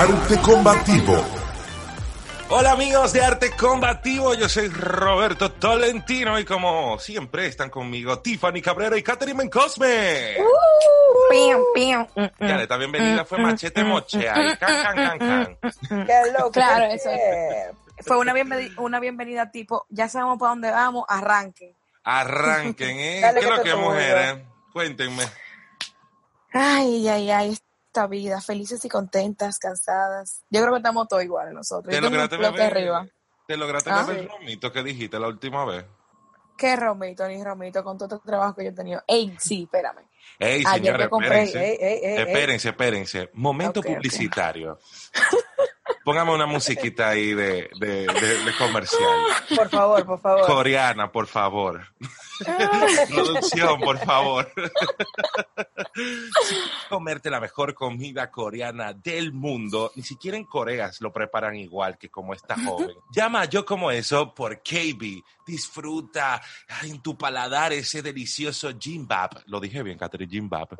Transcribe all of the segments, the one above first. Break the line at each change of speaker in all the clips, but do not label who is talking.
Arte Combativo.
Hola amigos de Arte Combativo, yo soy Roberto Tolentino y como siempre están conmigo Tiffany Cabrera y Catherine Cosme.
Dale, uh. mm, mm.
también bienvenida fue mm, Machete Mochea y can, can, can, can.
Qué loco.
Claro, eso. Fue una bienvenida, tipo, ya sabemos para dónde vamos, arranquen.
Arranquen, ¿eh?
Dale
¿Qué es lo que mujeres? Eh? Cuéntenme.
Ay, ay, ay, esta vida, felices y contentas, cansadas. Yo creo que estamos todos iguales nosotros.
Te lograste beber,
arriba.
Te lograste
ah,
sí. el romito que dijiste la última vez.
¿Qué romito, ni romito? Con todo el trabajo que yo he tenido. Ey, sí, espérame.
Ey,
Ayer señora, compré.
Espérense.
Ey,
espérense. Momento publicitario. Okay. Póngame una musiquita ahí de, de, de, comercial.
Por favor, por favor.
Coreana, por favor. Producción, por favor. Si comerte la mejor comida coreana del mundo, ni siquiera en Coreas lo preparan igual que como esta joven. Llama a yo como eso por KB. Disfruta en tu paladar ese delicioso gimbap. Lo dije bien, Catherine, gimbap.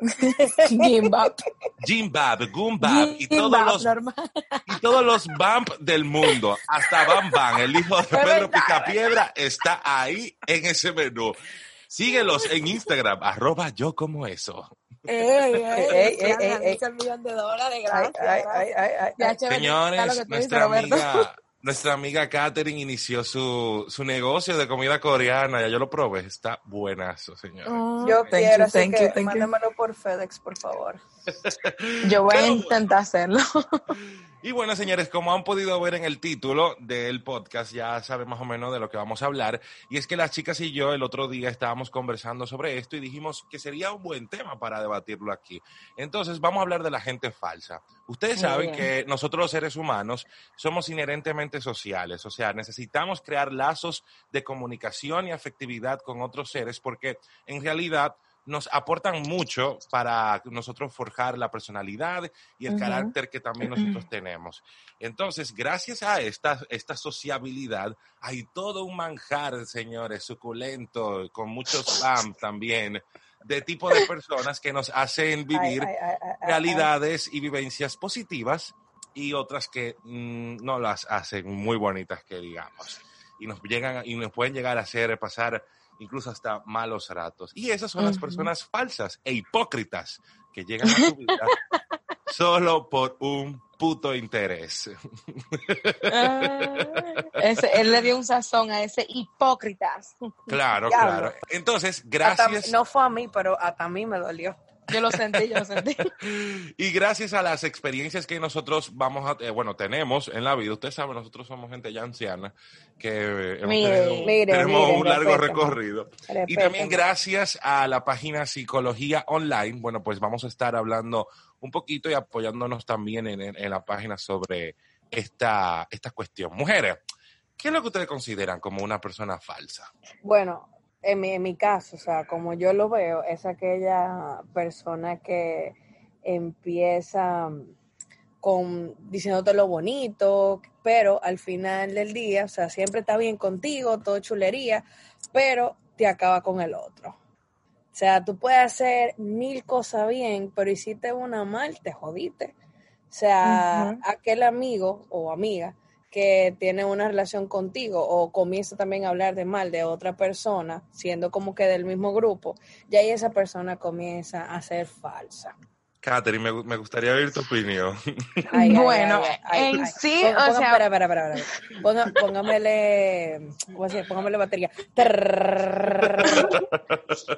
gimbap.
Gimbap, gumbap y todos los y todos los bump del mundo, hasta Bam Bam, el hijo de Pedro Picapiedra está ahí en ese menú. Síguelos en Instagram, arroba yo como eso.
¡Ey, ey,
ey! ey,
el millón de dólares, gracias.
Señores, nuestra amiga... Nuestra amiga Katherine inició su, su negocio de comida coreana, ya yo lo probé, está buenazo, señor.
Oh,
yo quiero,
you,
así que
you,
mándamelo por FedEx, por favor.
yo voy a intentar hacerlo.
Y bueno, señores, como han podido ver en el título del podcast, ya saben más o menos de lo que vamos a hablar. Y es que las chicas y yo el otro día estábamos conversando sobre esto y dijimos que sería un buen tema para debatirlo aquí. Entonces, vamos a hablar de la gente falsa. Ustedes saben que nosotros los seres humanos somos inherentemente sociales, o sea, necesitamos crear lazos de comunicación y afectividad con otros seres porque en realidad nos aportan mucho para nosotros forjar la personalidad y el carácter que también nosotros tenemos. Entonces, gracias a esta, esta sociabilidad, hay todo un manjar, señores, suculento, con mucho spam también, de tipo de personas que nos hacen vivir realidades y vivencias positivas y otras que mm, no las hacen muy bonitas, que digamos. Y nos, llegan, y nos pueden llegar a hacer pasar incluso hasta malos ratos. Y esas son las personas falsas e hipócritas que llegan a tu vida solo por un puto interés.
Ah, él le dio un sazón a ese hipócritas.
Claro, claro. Entonces, gracias.
No fue a mí, pero hasta a mí me dolió.
Yo lo sentí, yo lo sentí.
y gracias a las experiencias que nosotros vamos a, eh, bueno, tenemos en la vida, usted sabe, nosotros somos gente ya anciana, que eh, tenemos un largo recorrido. Y también gracias a la página Psicología Online, bueno, pues vamos a estar hablando un poquito y apoyándonos también en, en la página sobre esta, esta cuestión. Mujeres, ¿qué es lo que ustedes consideran como una persona falsa?
Bueno, en mi, en mi caso, o sea, como yo lo veo, es aquella persona que empieza con diciéndote lo bonito, pero al final del día, o sea, siempre está bien contigo, todo chulería, pero te acaba con el otro. O sea, tú puedes hacer mil cosas bien, pero hiciste una mal, te jodiste. O sea,
uh
aquel amigo o amiga que tiene una relación contigo o comienza también a hablar de mal de otra persona, siendo como que del mismo grupo, ya ahí esa persona comienza a ser falsa.
Catherine, me, me, gustaría oír tu opinión.
Bueno, en sí,
Ponga,
o sea...
Para, para, para, póngamele. Póngamele batería.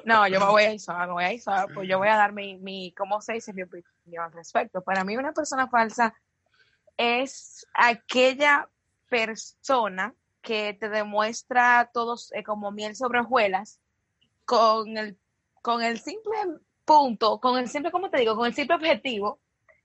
No, yo me voy a me voy a pues yo voy a dar mi, mi ¿cómo se dice? Mi opinión al respecto. Para mí una persona falsa es aquella persona que te demuestra todos eh, como miel sobre hojuelas con el, con el simple punto, con el simple, como te digo, con el simple objetivo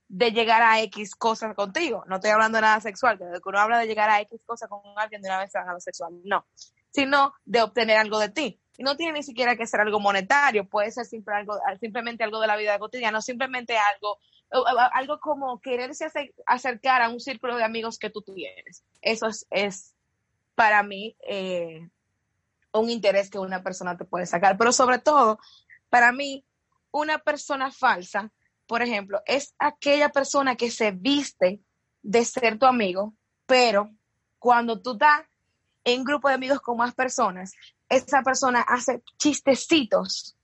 de llegar a X cosas contigo. No estoy hablando de nada sexual, que uno habla de llegar a X cosas con alguien de una vez a lo sexual, no, sino de obtener algo de ti. Y no tiene ni siquiera que ser algo monetario, puede ser simple algo, simplemente algo de la vida cotidiana, simplemente algo, algo como quererse acercar a un círculo de amigos que tú tienes. Eso es, es para mí eh, un interés que una persona te puede sacar. Pero sobre todo, para mí, una persona falsa por ejemplo, es aquella persona que se viste de ser tu amigo, pero cuando tú estás en grupo de amigos con más personas, esa persona hace chistecitos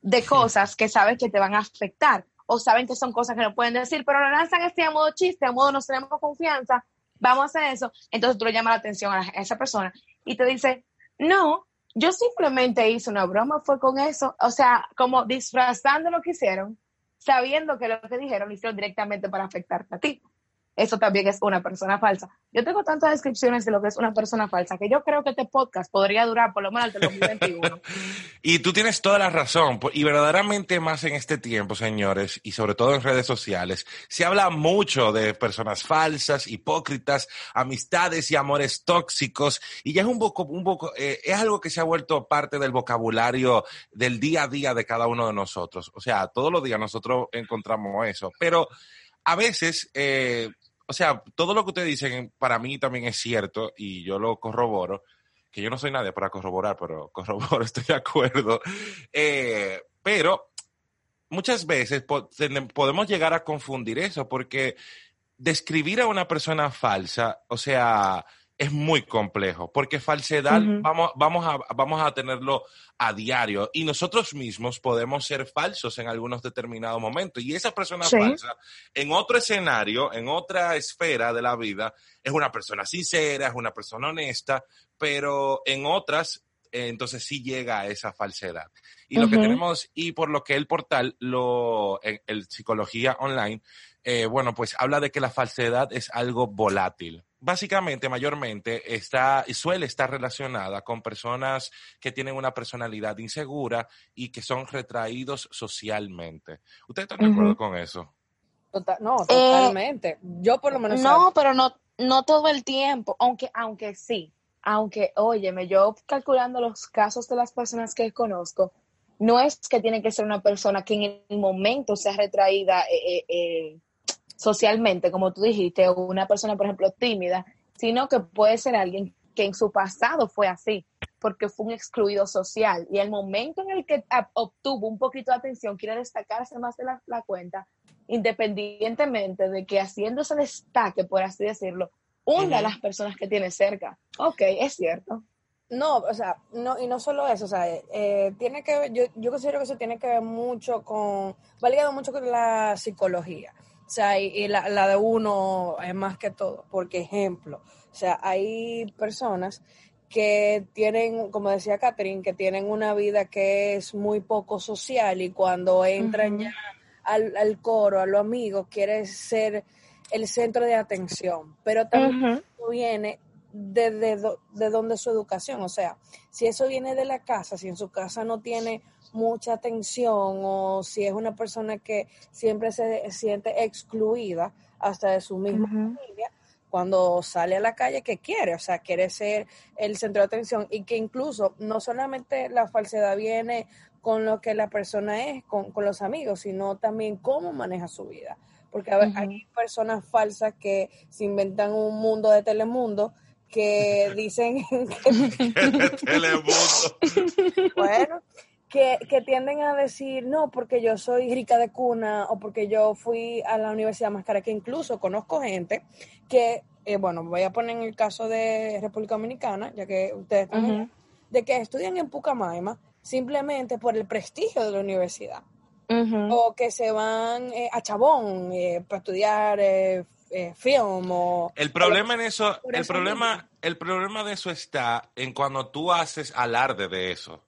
de cosas que sabes que te van a afectar o saben que son cosas que no pueden decir, pero lo lanzan así a modo chiste, a modo nos tenemos confianza, vamos a hacer eso. Entonces tú le llamas la atención a esa persona y te dice, no, yo simplemente hice una broma, fue con eso, o sea, como disfrazando lo que hicieron sabiendo que lo que dijeron lo hicieron directamente para afectarte a ti. Eso también es una persona falsa. Yo tengo tantas descripciones de lo que es una persona falsa que yo creo que este podcast podría durar por lo menos hasta el 2021.
y tú tienes toda la razón. Y verdaderamente más en este tiempo, señores, y sobre todo en redes sociales, se habla mucho de personas falsas, hipócritas, amistades y amores tóxicos. Y ya es un poco, un poco, eh, es algo que se ha vuelto parte del vocabulario del día a día de cada uno de nosotros. O sea, todos los días nosotros encontramos eso. Pero a veces, eh, o sea, todo lo que ustedes dicen para mí también es cierto y yo lo corroboro, que yo no soy nadie para corroborar, pero corroboro, estoy de acuerdo. Eh, pero muchas veces podemos llegar a confundir eso porque describir a una persona falsa, o sea, es muy complejo, porque falsedad vamos, vamos, a, vamos a tenerlo a diario y nosotros mismos podemos ser falsos en algunos determinados momentos. Y esa persona falsa, en otro escenario, en otra esfera de la vida, es una persona sincera, es una persona honesta, pero en otras, eh, entonces sí llega a esa falsedad. Y lo que tenemos, y por lo que el portal, lo, el Psicología Online, eh, bueno, pues habla de que la falsedad es algo volátil básicamente, mayormente, está, suele estar relacionada con personas que tienen una personalidad insegura y que son retraídos socialmente. ¿Ustedes están de acuerdo con eso?
Tota-, no, totalmente. Yo por lo menos...
No, pero no, no todo el tiempo, aunque, aunque sí, aunque, óyeme, yo calculando los casos de las personas que conozco, no es que tiene que ser una persona que en el momento sea retraída eh, eh, eh socialmente, como tú dijiste, o una persona, por ejemplo, tímida, sino que puede ser alguien que en su pasado fue así, porque fue un excluido social. Y el momento en el que obtuvo un poquito de atención, quiere destacarse más de la, cuenta, independientemente de que haciendo ese destaque, por así decirlo, una de las personas que tiene cerca. Ok, es cierto.
No, o sea, no, y no solo eso, o sea, eh, tiene que yo, yo considero que eso tiene que ver mucho con, va ligado mucho con la psicología. O sea, y, la, de uno es más que todo. Porque, ejemplo, o sea, hay personas que tienen, como decía Catherine, que tienen una vida que es muy poco social y cuando entran ya al, coro, a los amigos, quiere ser el centro de atención. Pero también viene de, de donde su educación. O sea, si eso viene de la casa, si en su casa no tiene mucha atención o si es una persona que siempre se siente excluida hasta de su misma familia, cuando sale a la calle, ¿qué quiere? O sea, quiere ser el centro de atención y que incluso no solamente la falsedad viene con lo que la persona es, con, los amigos, sino también cómo maneja su vida. Porque hay personas falsas que se inventan un mundo de Telemundo que dicen
que... Telemundo.
bueno, que, tienden a decir, no, porque yo soy rica de cuna o porque yo fui a la Universidad más cara, que incluso conozco gente que, eh, bueno, voy a poner en el caso de República Dominicana, ya que ustedes también, de que estudian en Pucamaima simplemente por el prestigio de la universidad. O que se van eh, a Chabón eh, para estudiar film o...
El problema en eso, el problema, el problema de eso está en cuando tú haces alarde de eso.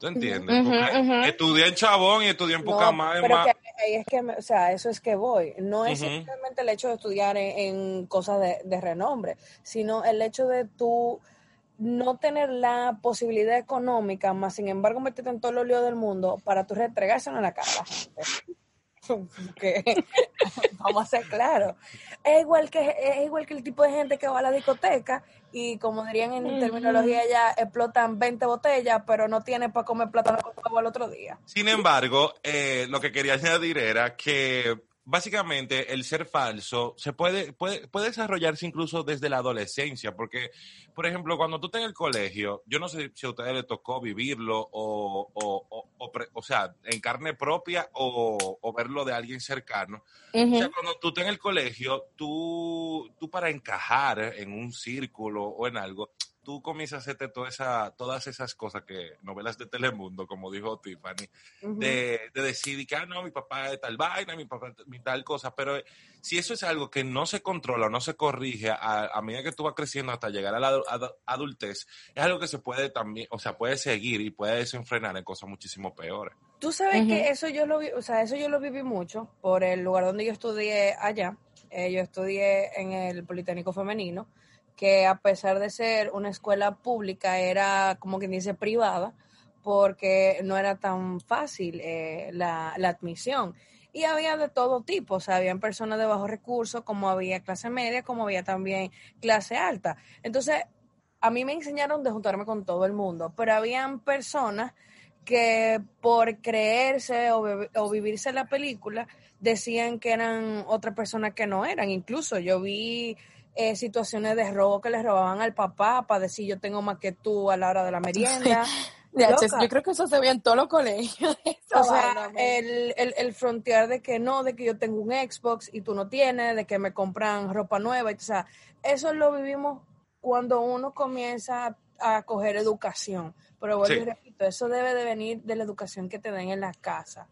¿Tú entiendes?
Ujú,
Porque
ujú.
Estudié en Chabón y estudié en
No,
Pucamay.
pero
ma-
que ahí es que, me- o sea, eso es que voy. No es
Ujú.
simplemente el hecho de estudiar en, en cosas de, de renombre, sino el hecho de tú no tener la posibilidad económica, más sin embargo meterte en todos los líos del mundo para tú restregárselo en la cara a la gente. Que, vamos a ser claros. Es igual que es igual que el tipo de gente que va a la discoteca y como dirían en terminología ya explotan 20 botellas, pero no tiene para comer plátano con huevo al otro día.
Sin embargo, eh, lo que quería añadir era que básicamente el ser falso se puede, puede, puede desarrollarse incluso desde la adolescencia, porque, por ejemplo, cuando tú estás en el colegio, yo no sé si a ustedes les tocó vivirlo o, o, o, o pre- o sea, en carne propia o, o verlo de alguien cercano. O sea, cuando tú estás en el colegio, tú, tú para encajar en un círculo o en algo, tú comienzas a hacerte toda esa, todas esas cosas que novelas de Telemundo, como dijo Tiffany,
Ujú.
de, de decir que, ah, no, mi papá es tal vaina, mi papá es mi tal cosa, pero eh, si eso es algo que no se controla o no se corrige a, a medida que tú vas creciendo hasta llegar a la adu- adultez, es algo que se puede también, o sea, puede seguir y puede desenfrenar en cosas muchísimo peores.
Tú sabes
Ujú.
que eso yo lo vi, o sea, eso yo lo viví mucho por el lugar donde yo estudié allá. Eh, yo estudié en el Politécnico Femenino, que a pesar de ser una escuela pública, era como quien dice privada, porque no era tan fácil eh, la, la admisión. Y había de todo tipo, o sea, habían personas de bajos recursos, como había clase media, como había también clase alta. Entonces, a mí me enseñaron de juntarme con todo el mundo, pero habían personas que por creerse o, o vivirse la película decían que eran otras personas que no eran. Incluso yo vi eh, situaciones de robo que les robaban al papá para decir yo tengo más que tú a la hora de la merienda.
Yo creo que eso se ve en todos los colegios.
O sea, el, el, el frontear de que no, de que yo tengo un Xbox y tú no tienes, de que me compran ropa nueva. y- O sea, eso lo vivimos cuando uno comienza a, coger educación. Pero vuelvo
Sí.
y repito, eso debe de venir de la educación que te den en la casa.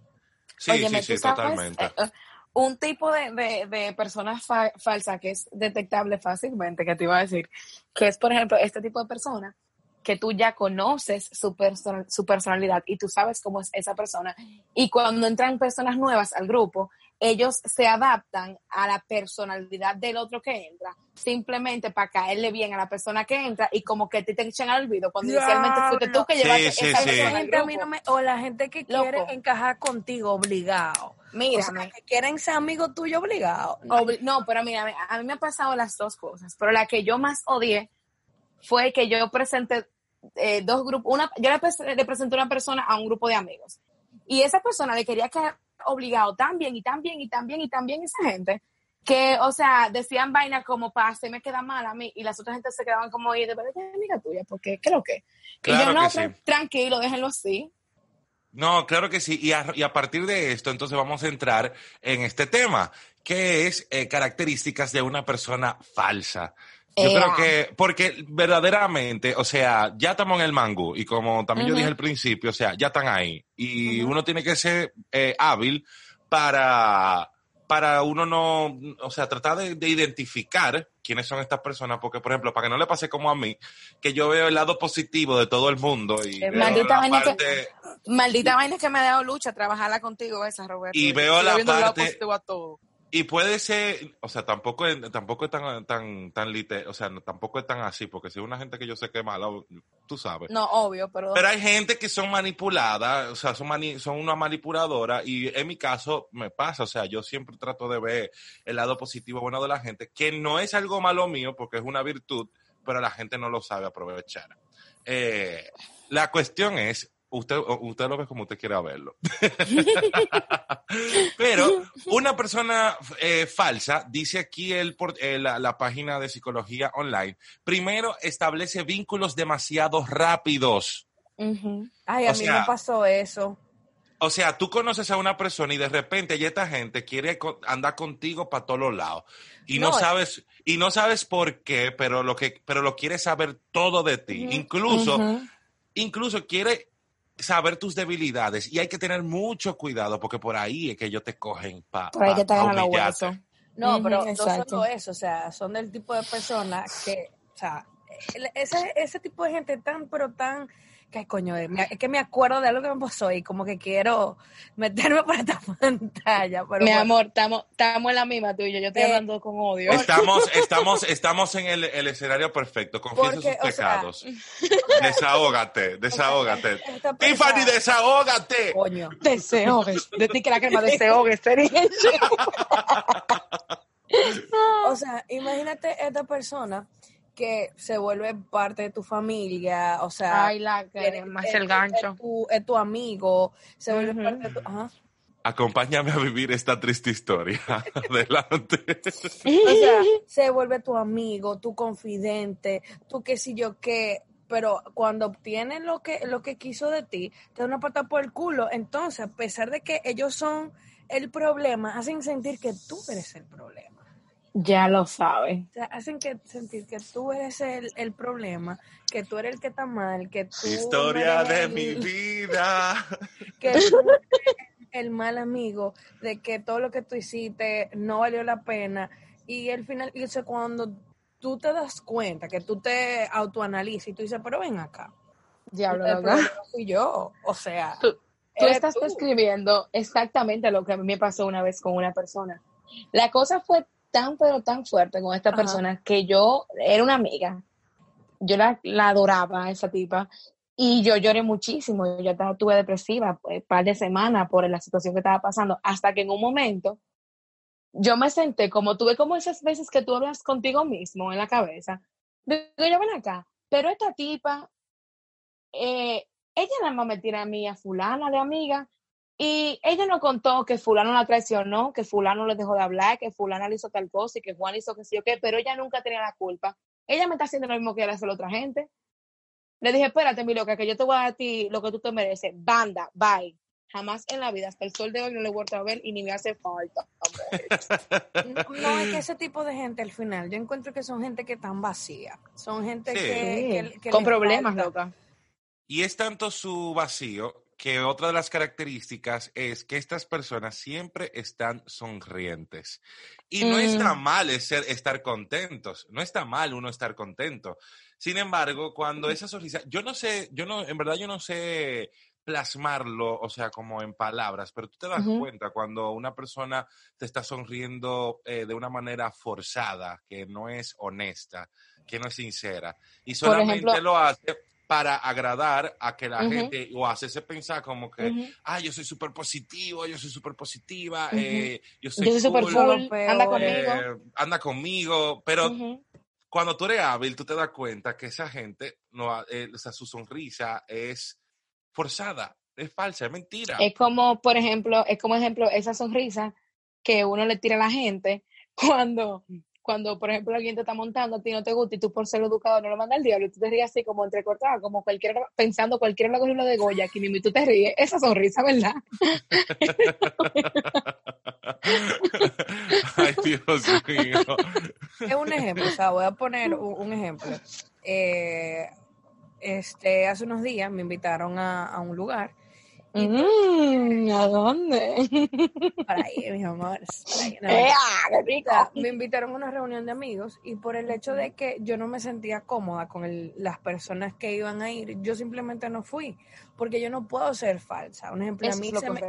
Sí, sí, sí,
sabes,
totalmente.
eh, un tipo de, de, de persona fa- falsa que es detectable fácilmente, que te iba a decir, que es, por ejemplo, este tipo de persona que tú ya conoces su, person- su personalidad y tú sabes cómo es esa persona. Y cuando entran personas nuevas al grupo, ellos se adaptan a la personalidad del otro que entra, simplemente para caerle bien a la persona que entra y como que te, te echan al olvido cuando inicialmente fuiste tú que
Sí,
llevaste
sí,
esa
sí.
persona
Esa
al
gente a mí
grupo.
no me- o la gente que
Loco.
quiere encajar contigo obligado. O sea,
Mírame.
que quieren ser amigos tuyos obligados.
Obli- No, pero mira, a mí me han pasado las dos cosas, pero la que yo más odié fue que yo presenté eh, dos grupos, una, yo le, pres- le presenté a una persona a un grupo de amigos y esa persona le quería quedar obligado tan bien y tan bien y tan bien y tan bien esa gente que, o sea, decían vainas como para me queda mal a mí y las otras gente se quedaban como, oye, de verdad que es amiga tuya, porque creo que. y yo no,
sí.
tranquilo, déjenlo así.
No, claro que sí. Y a, y a partir de esto, entonces vamos a entrar en este tema, que es eh, características de una persona falsa. Yo creo que, porque verdaderamente, o sea, ya estamos en el mangú y como también yo dije al principio, o sea, ya están ahí. Y uno tiene que ser eh, hábil para, para uno no, o sea, tratar de, de identificar quiénes son estas personas, porque por ejemplo, para que no le pase como a mí, que yo veo el lado positivo de todo el mundo y
Eh,
maldita vaina que-
parte...
Maldita vaina que me ha dado lucha trabajarla contigo esa, Roberto.
Y veo la parte-
positivo a todo.
Y puede ser, o sea, tampoco es, tampoco es tan, tan, tan lite, o sea, no- tampoco es tan así, porque si es una gente que yo sé que es mala, tú sabes.
No, obvio, pero...
Pero hay gente que son manipuladas, o sea, son, mani- son una manipuladora y en mi caso me pasa, o sea, yo siempre trato de ver el lado positivo, bueno de la gente, que no es algo malo mío porque es una virtud, pero la gente no lo sabe aprovechar. Eh, la cuestión es, usted, usted lo ve como usted quiera verlo. Pero una persona eh, falsa, dice aquí el, por- eh, la, la página de psicología online, primero establece vínculos demasiado rápidos.
Ay, a
O
mí
sea,
me pasó eso.
O sea, tú conoces a una persona y de repente ya esta gente quiere co- andar contigo para todos los lados y no,
No,
sabes y no sabes por qué, pero lo que pero lo quiere saber todo de ti. Incluso incluso quiere saber tus debilidades y hay que tener mucho cuidado porque por ahí es que ellos te cogen para
Por ahí que te agarran los huesos.
No, pero no solo eso, o sea, son del tipo de personas que, o sea, ese, ese tipo de gente tan, pero tan que coño, es me- es que me acuerdo de algo que me pasó y como que quiero meterme por esta pantalla. Pero
Mi
bueno.
amor, estamos estamos en la misma tú y yo. Yo estoy
Eh,
hablando con odio.
Estamos, estamos, estamos en el, el escenario perfecto. Confiesa
Porque,
sus
o sea,
pecados. desahógate, desahógate. Tiffany, desahógate.
Coño.
Deseogues. De ti que la crema deseogues. sería.
O sea, imagínate esta persona que se vuelve parte de tu familia, o sea,
Ay, la que
eres-
más
es-
el
es
gancho.
tu, es tu amigo, se vuelve parte de tu... Ajá.
Acompáñame a vivir esta triste historia. Adelante.
O sea, se vuelve tu amigo, tu confidente, tú qué sé yo qué, pero cuando obtienen lo que, lo que quiso de ti, te da una pata por el culo. Entonces, a pesar de que ellos son el problema, hacen sentir que tú eres el problema.
Ya lo sabes.
O sea, hacen que sentir que tú eres el, el problema, que tú eres el que está mal, que tú
Historia
no
de mi vida.
que tú eres el mal amigo, de que todo lo que tú hiciste no valió la pena. Y al final, y eso cuando tú te das cuenta, que tú te autoanalizas y tú dices, pero ven acá,
Diablo,
problema fui yo. O sea,
Tú, estás
tú.
describiendo exactamente lo que a mí me pasó una vez con una persona. La cosa fue tan, pero tan fuerte con esta
Ajá.
persona que yo era una amiga. Yo la, la adoraba a esa tipa y yo lloré muchísimo. Yo estuve depresiva un par de semanas por la situación que estaba pasando. Hasta que en un momento yo me senté, como tuve como esas veces que tú hablas contigo mismo en la cabeza. Digo, yo ven acá, pero esta tipa, eh, ella nada más me tira a mí a fulana de amiga y ella no contó que fulano la traicionó, que fulano le dejó de hablar, que fulana le hizo tal cosa y que Juan hizo que sí o qué, pero ella nunca tenía la culpa. Ella me está haciendo lo mismo que le hace a la otra gente. Le dije, espérate, mi loca, que yo te voy a dar a ti lo que tú te mereces. Banda, bye. Jamás en la vida, hasta el sol de hoy no le he vuelto a ver y ni me hace falta.
No, no, es que ese tipo de gente al final, yo encuentro que son gente que están vacía. Son gente
Sí.
que, que- que
Con problemas,
falta.
loca.
Y es tanto su vacío que otra de las características es que estas personas siempre están sonrientes. Y no
Mm.
está mal es ser- estar contentos, no está mal uno estar contento. Sin embargo, cuando esa sonrisa, yo no sé, yo no, en verdad yo no sé plasmarlo, o sea, como en palabras, pero tú te das cuenta cuando una persona te está sonriendo eh, de una manera forzada, que no es honesta, que no es sincera, y solamente
ejemplo-
lo hace para agradar a que la gente o hacerse pensar como que, ah, yo soy súper positivo, yo soy súper positiva, eh, yo soy
Yo soy
cool,
anda conmigo.
eh, anda conmigo, pero cuando tú eres hábil, tú te das cuenta que esa gente, no, eh, o sea, su sonrisa es forzada, es falsa, es mentira.
Es como, por ejemplo, es como ejemplo esa sonrisa que uno le tira a la gente cuando, cuando por ejemplo, alguien te está montando, a ti no te gusta y tú por ser educado no lo manda al diablo y tú te ríes así como entrecortado, como cualquiera, pensando cualquiera lo cogió lo de Goya, aquí mismo y tú te ríes. Esa sonrisa, ¿verdad?
Ay, Dios mío.
Es un ejemplo, o sea, voy a poner un, un ejemplo. Eh, este, hace unos días me invitaron a, a un lugar
Mm, ¿A dónde?
para ahí, mis amores, para ahí, no,
¡Ea, qué
O
rico!
sea, me invitaron a una reunión de amigos y por el hecho de que yo no me sentía cómoda con el- las personas que iban a ir, yo simplemente no fui, porque yo no puedo ser falsa. Un ejemplo, a mí se me-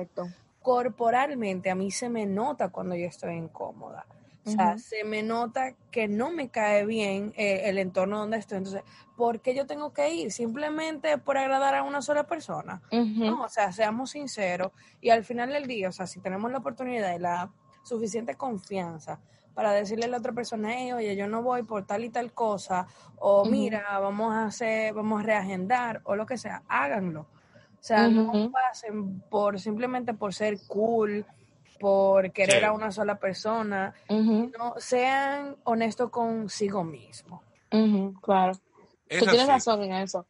corporalmente a mí se me nota cuando yo estoy incómoda. O sea, se me nota que no me cae bien eh, el entorno donde estoy. Entonces, ¿por qué yo tengo que ir? Simplemente por agradar a una sola persona. No, o sea, seamos sinceros y al final del día, o sea, si tenemos la oportunidad y la suficiente confianza para decirle a la otra persona, "Hey, oye, yo no voy por tal y tal cosa, o mira, vamos a hacer, vamos a reagendar, o lo que sea, háganlo. O sea, no pasen por simplemente por ser cool, por querer
Sí.
a una sola persona, no, sean honestos consigo mismo.
claro.
Es
Tú tienes
así.
razón en eso.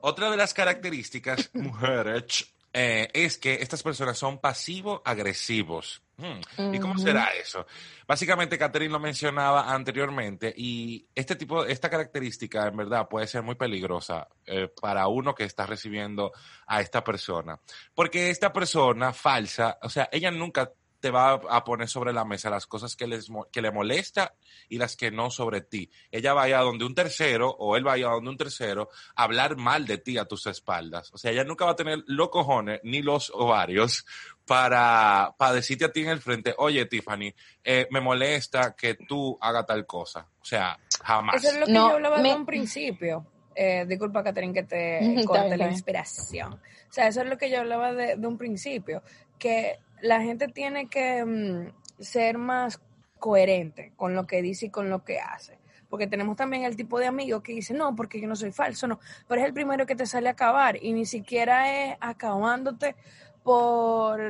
Otra de las características, mujeres, eh, es que estas personas son pasivo-agresivos. Hmm, ¿Y cómo será eso? Básicamente, Catherine lo mencionaba anteriormente y este tipo, esta característica en verdad puede ser muy peligrosa eh, para uno que está recibiendo a esta persona. Porque esta persona falsa, o sea, ella nunca te va a poner sobre la mesa las cosas que, les, mo- que le molesta y las que no sobre ti. Ella va a ir a donde un tercero o él va a ir a donde un tercero a hablar mal de ti a tus espaldas. O sea, ella nunca va a tener los cojones ni los ovarios para, para decirte a ti en el frente, oye, Tiffany, eh, me molesta que tú hagas tal cosa. O sea, jamás.
Eso es lo que
No,
yo hablaba
me-
de un principio. Eh, disculpa, Catherine, que te corte la inspiración. O sea, eso es lo que yo hablaba de, de un principio, que la gente tiene que mm, ser más coherente con lo que dice y con lo que hace. Porque tenemos también el tipo de amigo que dice, no, porque yo no soy falso, no. Pero es el primero que te sale a acabar y ni siquiera es acabándote por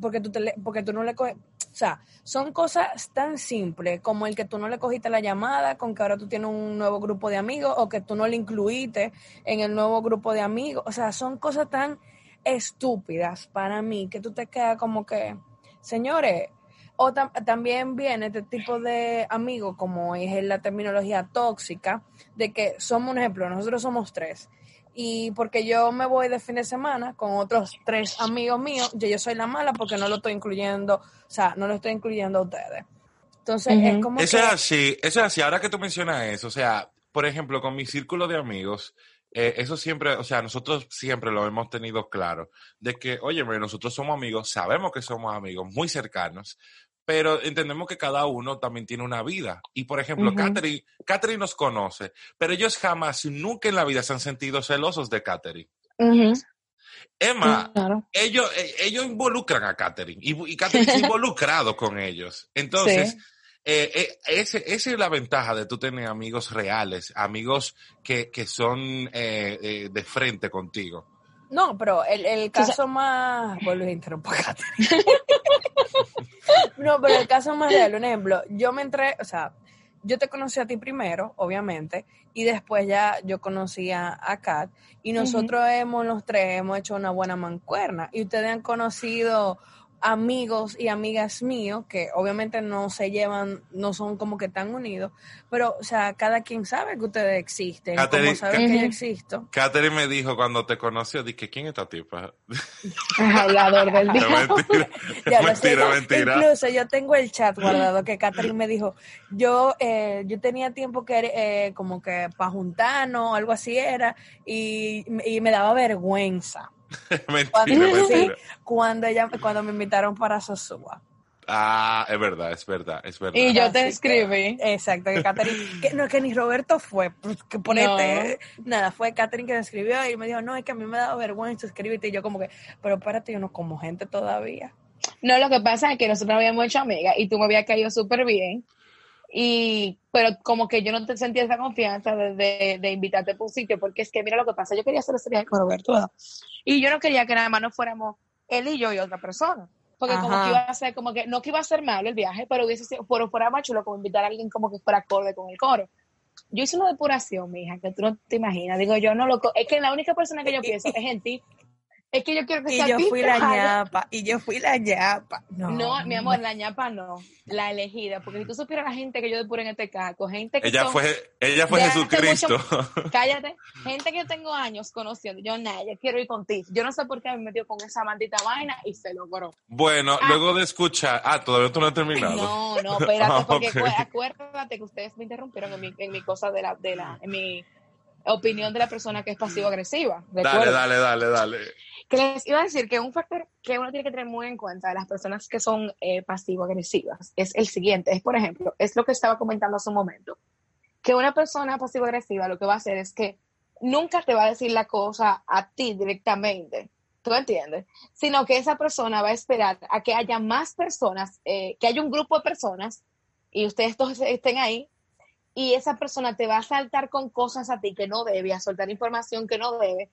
porque tú, te porque tú no le coges. O sea, son cosas tan simples como el que tú no le cogiste la llamada, con que ahora tú tienes un nuevo grupo de amigos o que tú no le incluiste en el nuevo grupo de amigos. O sea, son cosas tan estúpidas para mí que tú te quedas como que, señores, o tam- también viene este tipo de amigos, como es la terminología tóxica, de que somos un ejemplo, nosotros somos tres. Y porque yo me voy de fin de semana con otros tres amigos míos, yo, yo soy la mala porque no lo estoy incluyendo, o sea, no lo estoy incluyendo a ustedes. Entonces, es como
Eso
que...
es así, eso es así. Ahora que tú mencionas eso, o sea, por ejemplo, con mi círculo de amigos, eh, eso siempre, o sea, nosotros siempre lo hemos tenido claro, de que, oye, nosotros somos amigos, sabemos que somos amigos muy cercanos, pero entendemos que cada uno también tiene una vida. Y, por ejemplo,
Ujú.
Catherine, Catherine nos conoce, pero ellos jamás, nunca en la vida se han sentido celosos de Catherine.
Ujú,
Emma,
claro.
ellos, eh, ellos involucran a Catherine y, y Catherine está involucrado con ellos. Entonces,
Sí.
Eh, eh, ese, esa es la ventaja de tú tener amigos reales, amigos que, que son eh, eh, de frente contigo.
No, pero el, el caso más... Vuelvo a interrumpir. No, pero el caso más real, un ejemplo, yo me entré, o sea, yo te conocí a ti primero, obviamente, y después ya yo conocí a, a Kat, y nosotros hemos, los tres, hemos hecho una buena mancuerna, y ustedes han conocido amigos y amigas míos que obviamente no se llevan, no son como que tan unidos, pero, o sea, cada quien sabe que ustedes existen, como
Catherine,
saben
Ca-
que yo existo.
Catherine me dijo cuando te conoció, dije, ¿quién es esta tipa?
Hablador del día.
mentira,
Ya
mentira, mentira.
Incluso yo tengo el chat guardado que Catherine me dijo, yo yo tenía tiempo que eh, como que para juntarnos, algo así era, y, y me daba vergüenza
mentira,
cuando,
mentira.
cuando, ella, cuando me invitaron para Sosúa.
Ah, es verdad, es verdad, es verdad.
Y yo te
Así que-
escribí.
Exacto, que Catherine, que, no, que ni Roberto fue, pues, que
No.
este, nada, fue Catherine que me escribió y me dijo, no, es que a mí me daba vergüenza escribirte, y yo como que, pero espérate, yo no como gente todavía.
No, lo que pasa es que nosotros habíamos hecho amigas y tú me habías caído súper bien. Y, pero como que yo no te sentía esa confianza de, de, de invitarte por un sitio, porque es que mira lo que pasa, yo quería hacer ese viaje con Roberto, ¿verdad? y yo no quería que nada más no fuéramos él y yo y otra persona, porque como que iba a ser, como que, no que iba a ser malo el viaje, pero hubiese sido, pero fuera más chulo como invitar a alguien como que fuera acorde con el coro. Yo hice una depuración, mi hija, que tú no te imaginas. Digo, yo no lo. Es que la única persona que yo pienso es en ti. Es que yo quiero que
Y
sea
yo fui la ñapa, y yo fui la ñapa. No,
No, mi amor, la ñapa no, la elegida, porque si tú supieras la gente que yo depuré en este caco, gente que
Ella
son-
fue, ella fue Jesucristo.
cállate, gente que yo tengo años conociendo, yo nada, yo quiero ir contigo, yo no sé por qué me metió con esa maldita vaina y se logró.
Bueno,
Ah.
luego de escuchar, ah, todavía tú no has terminado.
No, no, espérate, porque acuérdate que ustedes me interrumpieron en mi, en mi cosa de la, de la, en mi opinión de la persona que es pasivo-agresiva.
Dale, dale, dale, dale.
Que les iba a decir que un factor que uno tiene que tener muy en cuenta de las personas que son eh, pasivo-agresivas es el siguiente. Es, por ejemplo, es lo que estaba comentando hace un momento. Que una persona pasivo-agresiva lo que va a hacer es que nunca te va a decir la cosa a ti directamente. ¿Tú entiendes? Sino que esa persona va a esperar a que haya más personas, eh, que haya un grupo de personas y ustedes todos estén ahí y esa persona te va a saltar con cosas a ti que no debe, a soltar información que no debe,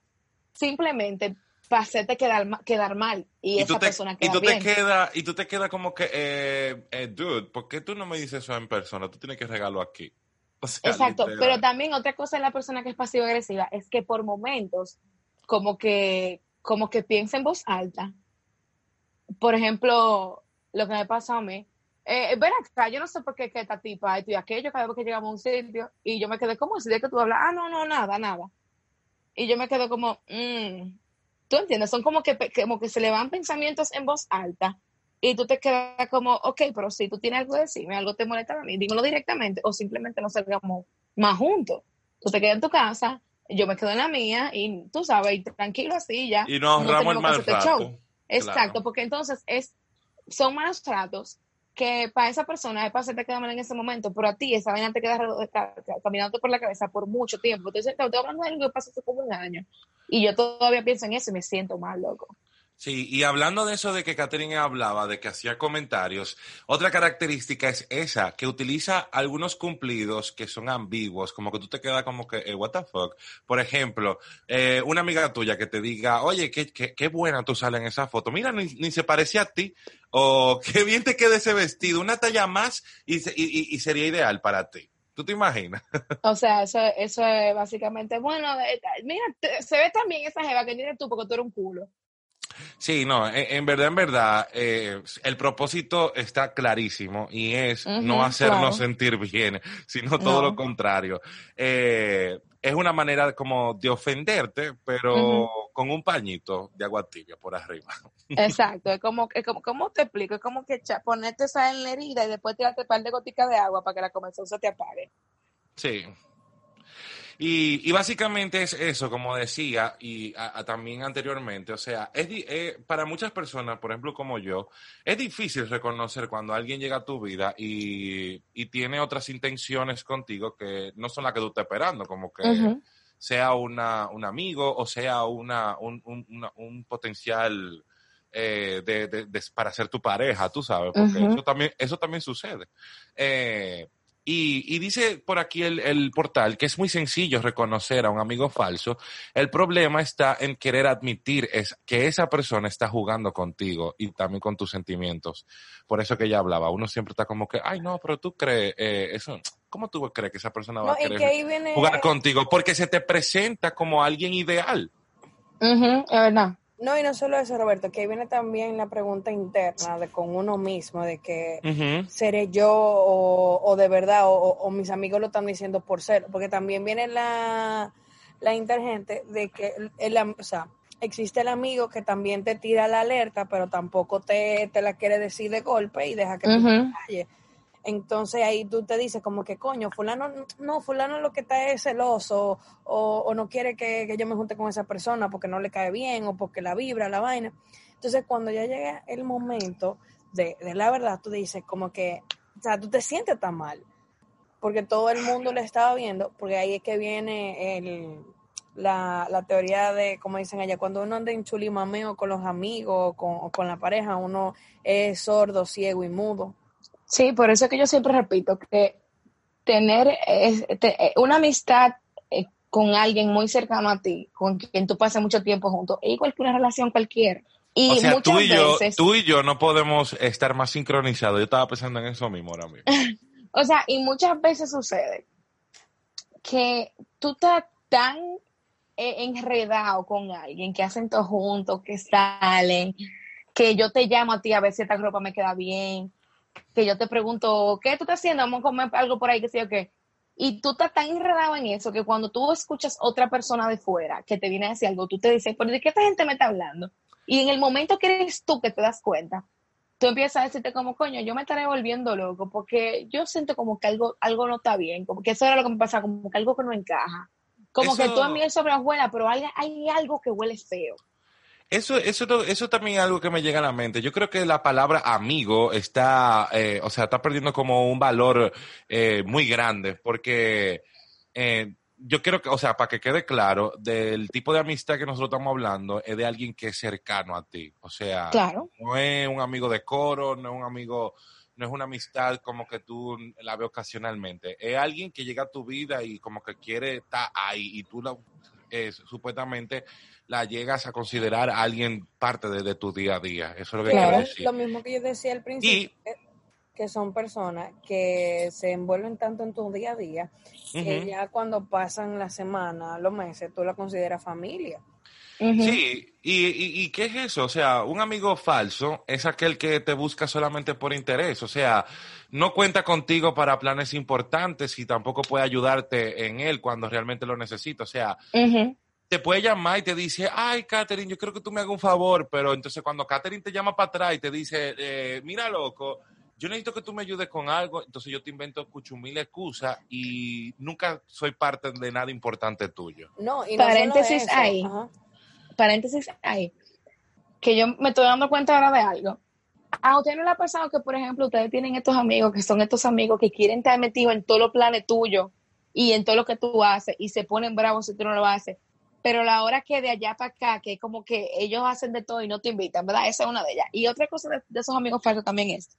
simplemente para hacerte quedar, quedar mal y,
Y
esa
tú, te,
persona
y
queda
tú te
bien.
quedas, y tú te quedas como que, eh, eh, dude, ¿por qué tú no me dices eso en persona? Tú tienes que regalarlo aquí. O sea,
Exacto,
literal.
pero también otra cosa de la persona que es pasivo-agresiva es que por momentos como que, como que piensa en voz alta. Por ejemplo, lo que me pasa a mí, eh, ven acá, yo no sé por qué que esta tipa, esto y aquello, cada vez que llegamos a un sitio, y yo me quedé como así de que tú hablas, ah, no, no, nada, nada. Y yo me quedo como, mm, ¿tú entiendes? Son como que, como que se le van pensamientos en voz alta y tú te quedas como, ok, pero si tú tienes algo que decirme, algo te molesta a mí, dímelo directamente o simplemente no salgamos más juntos. Tú te quedas en tu casa, yo me quedo en la mía y tú sabes, y tranquilo así ya.
Y nos ahorramos el
que
mal
show.
rato.
Exacto,
Claro.
porque entonces es, son malos tratos que para esa persona es para hacerte quedar mal en ese momento, pero a ti esa vaina te queda caminando por la cabeza por mucho tiempo. Entonces, te estoy hablando de algo que pasó hace como un año y yo todavía pienso en eso y me siento mal, loco.
Sí, y hablando de eso de que Catherine hablaba, de que hacía comentarios, otra característica es esa, que utiliza algunos cumplidos que son ambiguos, como que tú te quedas como que, eh, what the fuck. Por ejemplo, eh, una amiga tuya que te diga, oye, qué, qué, qué buena tú sales en esa foto, mira, ni, ni se parecía a ti, o qué bien te queda ese vestido, una talla más y, y, y- sería ideal para ti. ¿Tú te imaginas?
O sea, eso, eso es básicamente, bueno, eh, mira, se ve también esa jeva que tienes tú porque tú eres un culo.
Sí, no, en, en verdad, en verdad, eh, el propósito está clarísimo y es no hacernos
claro.
sentir bien, sino todo
No.
lo contrario. Eh, es una manera como de ofenderte, pero con un pañito de agua tibia por arriba.
Exacto, es como, es como, ¿cómo te explico? Es como que echa- ponerte esa en la herida y después tirarte un par de goticas de agua para que la comezón se te apague.
Sí. Y, y básicamente es eso, como decía, y a- a también anteriormente, o sea, es di- eh, para muchas personas, por ejemplo como yo, es difícil reconocer cuando alguien llega a tu vida y, y tiene otras intenciones contigo que no son las que tú estás esperando, como que sea una, un amigo o sea una, un, un- una- un potencial eh, de, de- de- para ser tu pareja, tú sabes, porque eso, también, eso también sucede. Eh, y, y dice por aquí el, el portal que es muy sencillo reconocer a un amigo falso. El problema está en querer admitir es, que esa persona está jugando contigo y también con tus sentimientos. Por eso que ella hablaba. Uno siempre está como que, ay, no, pero tú crees eh, eso. ¿Cómo tú crees que esa persona va
No,
a querer
viene...
jugar contigo? Porque se te presenta como alguien ideal.
Ujú, es verdad.
No, y no solo eso, Roberto, que ahí viene también la pregunta interna de con uno mismo, de que seré yo o, o de verdad, o, mis amigos lo están diciendo por ser, porque también viene la, la intergente de que el, o sea, existe el amigo que también te tira la alerta, pero tampoco te, te la quiere decir de golpe y deja que tú te calles. Entonces ahí tú te dices como que coño, fulano, no, fulano lo que está es celoso o, o no quiere que, que yo me junte con esa persona porque no le cae bien o porque la vibra, la vaina. Entonces cuando ya llega el momento de, de la verdad, tú dices como que, o sea, tú te sientes tan mal porque todo el mundo le estaba viendo, porque ahí es que viene el, la, la teoría de, como dicen allá, cuando uno anda en chulimameo con los amigos con, o con la pareja, uno es sordo, ciego y mudo.
Sí, por eso es que yo siempre repito que tener eh, una amistad eh, con alguien muy cercano a ti, con quien tú pasas mucho tiempo juntos, es igual que una relación cualquiera. Y
o sea,
muchas
tú y, yo,
veces,
tú y yo no podemos estar más sincronizados. Yo estaba pensando en eso mismo ahora mismo.
o sea, y muchas veces sucede que tú estás tan eh, enredado con alguien que hacen todo juntos, que salen, que yo te llamo a ti a ver si esta ropa me queda bien, que yo te pregunto, ¿qué tú estás haciendo? Vamos a comer algo por ahí, que sé yo qué. Y tú estás tan enredado en eso que cuando tú escuchas otra persona de fuera que te viene a decir algo, tú te dices, ¿pero de qué esta gente me está hablando? Y en el momento que eres tú que te das cuenta, tú empiezas a decirte como, coño, yo me estaré volviendo loco porque yo siento como que algo, algo no está bien, como que eso era lo que me pasa, como que algo que no encaja. Como que todo en miel sobre hojuela, pero hay, hay algo que huele feo.
Eso, eso, eso también es algo que me llega a la mente. Yo creo que la palabra amigo está, eh, o sea, está perdiendo como un valor eh, muy grande, porque eh, yo creo que, o sea, para que quede claro, del tipo de amistad que nosotros estamos hablando es de alguien que es cercano a ti. O sea,
Claro.
no es un amigo de coro, no es un amigo, no es una amistad como que tú la ves ocasionalmente. Es alguien que llega a tu vida y como que quiere estar ahí y tú la, eh, supuestamente la llegas a considerar a alguien parte de, de tu día a día. Eso es lo que
Claro.
quiero decir.
Lo mismo que yo decía al principio, eh, que son personas que se envuelven tanto en tu día a día, que ya cuando pasan la semana, los meses, tú la consideras familia.
Sí, y, y, y qué es eso? O sea, un amigo falso es aquel que te busca solamente por interés. O sea, no cuenta contigo para planes importantes y tampoco puede ayudarte en él cuando realmente lo necesita. O sea, te puede llamar y te dice, ay, Katherine, yo creo que tú me hagas un favor, pero entonces cuando Katherine te llama para atrás y te dice, eh, mira, loco, yo necesito que tú me ayudes con algo, entonces yo te invento mil excusas y nunca soy parte de nada importante tuyo.
No, y no solo
Paréntesis
eso,
ahí.
ajá.
Paréntesis ahí, que yo me estoy dando cuenta ahora de algo. A usted no le ha pasado que, por ejemplo, ustedes tienen estos amigos que son estos amigos que quieren estar metidos en todos los planes tuyos y en todo lo que tú haces y se ponen bravos si tú no lo haces. Pero la hora que de allá para acá, que como que ellos hacen de todo y no te invitan, ¿verdad? Esa es una de ellas. Y otra cosa de, de esos amigos falsos también es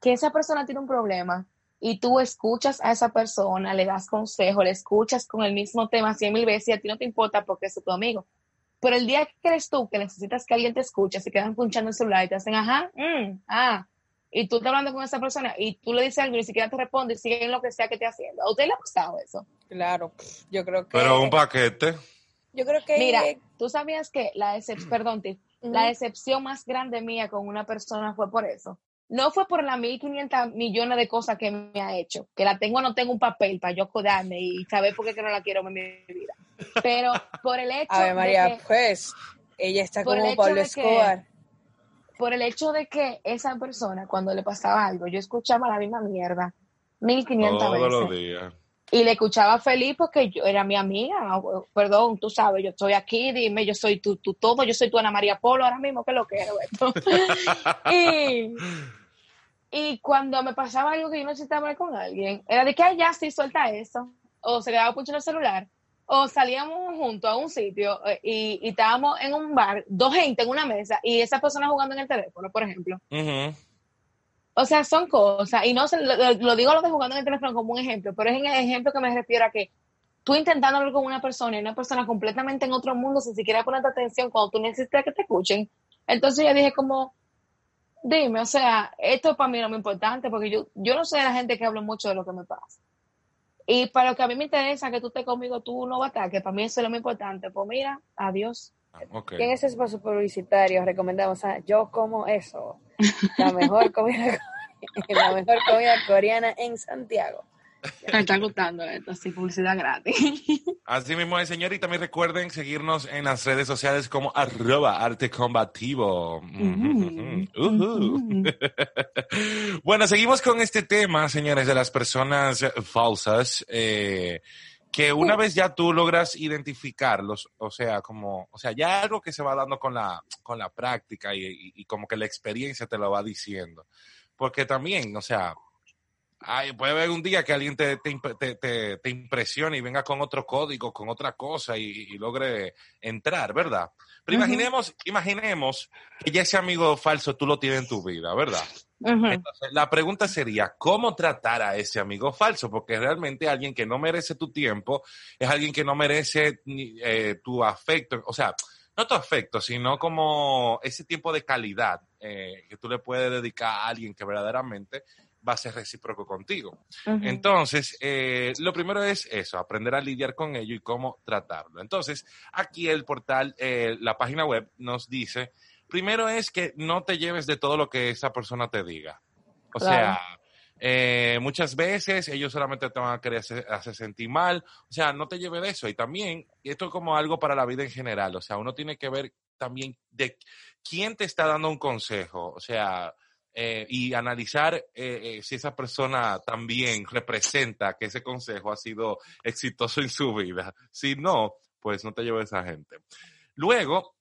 que esa persona tiene un problema y tú escuchas a esa persona, le das consejo, le escuchas con el mismo tema cien mil veces y a ti no te importa porque es tu amigo. Pero el día que eres tú, que necesitas que alguien te escuche, se quedan punchando el celular y te hacen, ajá, mm, ah, y tú estás hablando con esa persona y tú le dices algo y ni siquiera te responde y sigue en lo que sea que esté haciendo. ¿A usted le ha pasado eso?
Claro, yo creo que.
Pero un paquete.
Yo creo que.
Mira, tú sabías que la decepción, perdón, Tiff, la decepción más grande mía con una persona fue por eso. No fue por las 1.500 millones de cosas que me ha hecho, que la tengo o no tengo un papel para yo acordarme y saber por qué que no la quiero en mi vida. Pero por el hecho
A ver, María,
de que,
pues, ella está
el
como Pablo
que-
Escobar.
por el hecho de que esa persona, cuando le pasaba algo, yo escuchaba la misma mierda 1.500
Todos los
veces.
días.
Y le escuchaba feliz porque yo era mi amiga. Perdón, tú sabes, yo estoy aquí, dime, yo soy tu, tu todo, yo soy tu Ana María Polo ahora mismo, que lo quiero esto. y, y cuando me pasaba algo que yo necesitaba hablar con alguien, era de que "Ay, ya sí, suelta eso. O se quedaba punchando el celular. O salíamos juntos a un sitio eh, y, y estábamos en un bar, dos gente en una mesa y esa persona jugando en el teléfono, por ejemplo. O sea, son cosas, y no se, lo, lo- lo digo lo de jugando en el teléfono como un ejemplo, pero es en el ejemplo que me refiero a que tú intentando hablar con una persona y una persona completamente en otro mundo sin siquiera ponerte atención cuando tú necesitas que te escuchen. Entonces yo dije como, dime, o sea, esto para mí no es muy importante porque yo, yo no soy de la gente que habla mucho de lo que me pasa. Y para lo que a mí me interesa que tú estés conmigo, tú no batas, que para mí eso es lo muy importante. Pues mira, adiós.
Ah, ok.
Y en ese espacio publicitario recomendamos a Yo Como Eso, la mejor comida, la mejor comida coreana en Santiago.
Me está gustando esto, así publicidad gratis.
Así mismo es, señor, y también recuerden seguirnos en las redes sociales como arroba arte combativo. Ujú. bueno, seguimos con este tema, señores, de las personas falsas, eh, que una vez ya tú logras identificarlos, o sea, como, o sea, ya algo que se va dando con la, con la práctica y, y- y como que la experiencia te lo va diciendo. Porque también, o sea, Ay, puede haber un día que alguien te, te, te- impresione y venga con otro código, con otra cosa y, y logre entrar, ¿verdad? Pero imaginemos, imaginemos que ya ese amigo falso tú lo tienes en tu vida, ¿verdad? Entonces, la pregunta sería, ¿cómo tratar a ese amigo falso? Porque realmente alguien que no merece tu tiempo es alguien que no merece eh, tu afecto, o sea, no tu afecto, sino como ese tiempo de calidad eh, que tú le puedes dedicar a alguien que verdaderamente va a ser recíproco contigo. Entonces, eh, lo primero es eso, aprender a lidiar con ello y cómo tratarlo. Entonces, aquí el portal, eh, la página web nos dice, primero es que no te lleves de todo lo que esa persona te diga. O
Claro.
sea, eh, muchas veces ellos solamente te van a querer hacer, hacer sentir mal. O sea, no te lleves de eso. Y también, esto es como algo para la vida en general. O sea, uno tiene que ver también de quién te está dando un consejo. O sea, eh, y analizar eh, eh, si esa persona también representa que ese consejo ha sido exitoso en su vida. Si no, pues no te lleves a esa gente. Luego,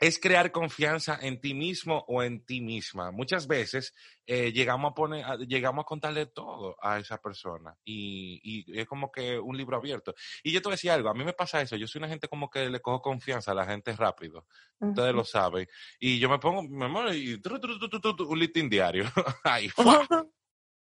es crear confianza en ti mismo o en ti misma. Muchas veces eh, llegamos a poner, a- llegamos a contarle todo a esa persona y, y es como que un libro abierto. Y yo te voy a decir algo, a mí me pasa eso, yo soy una gente como que le cojo confianza a la gente rápido, ustedes lo saben, y yo me pongo, me muero y tru, tru, tru, un listín diario, ahí,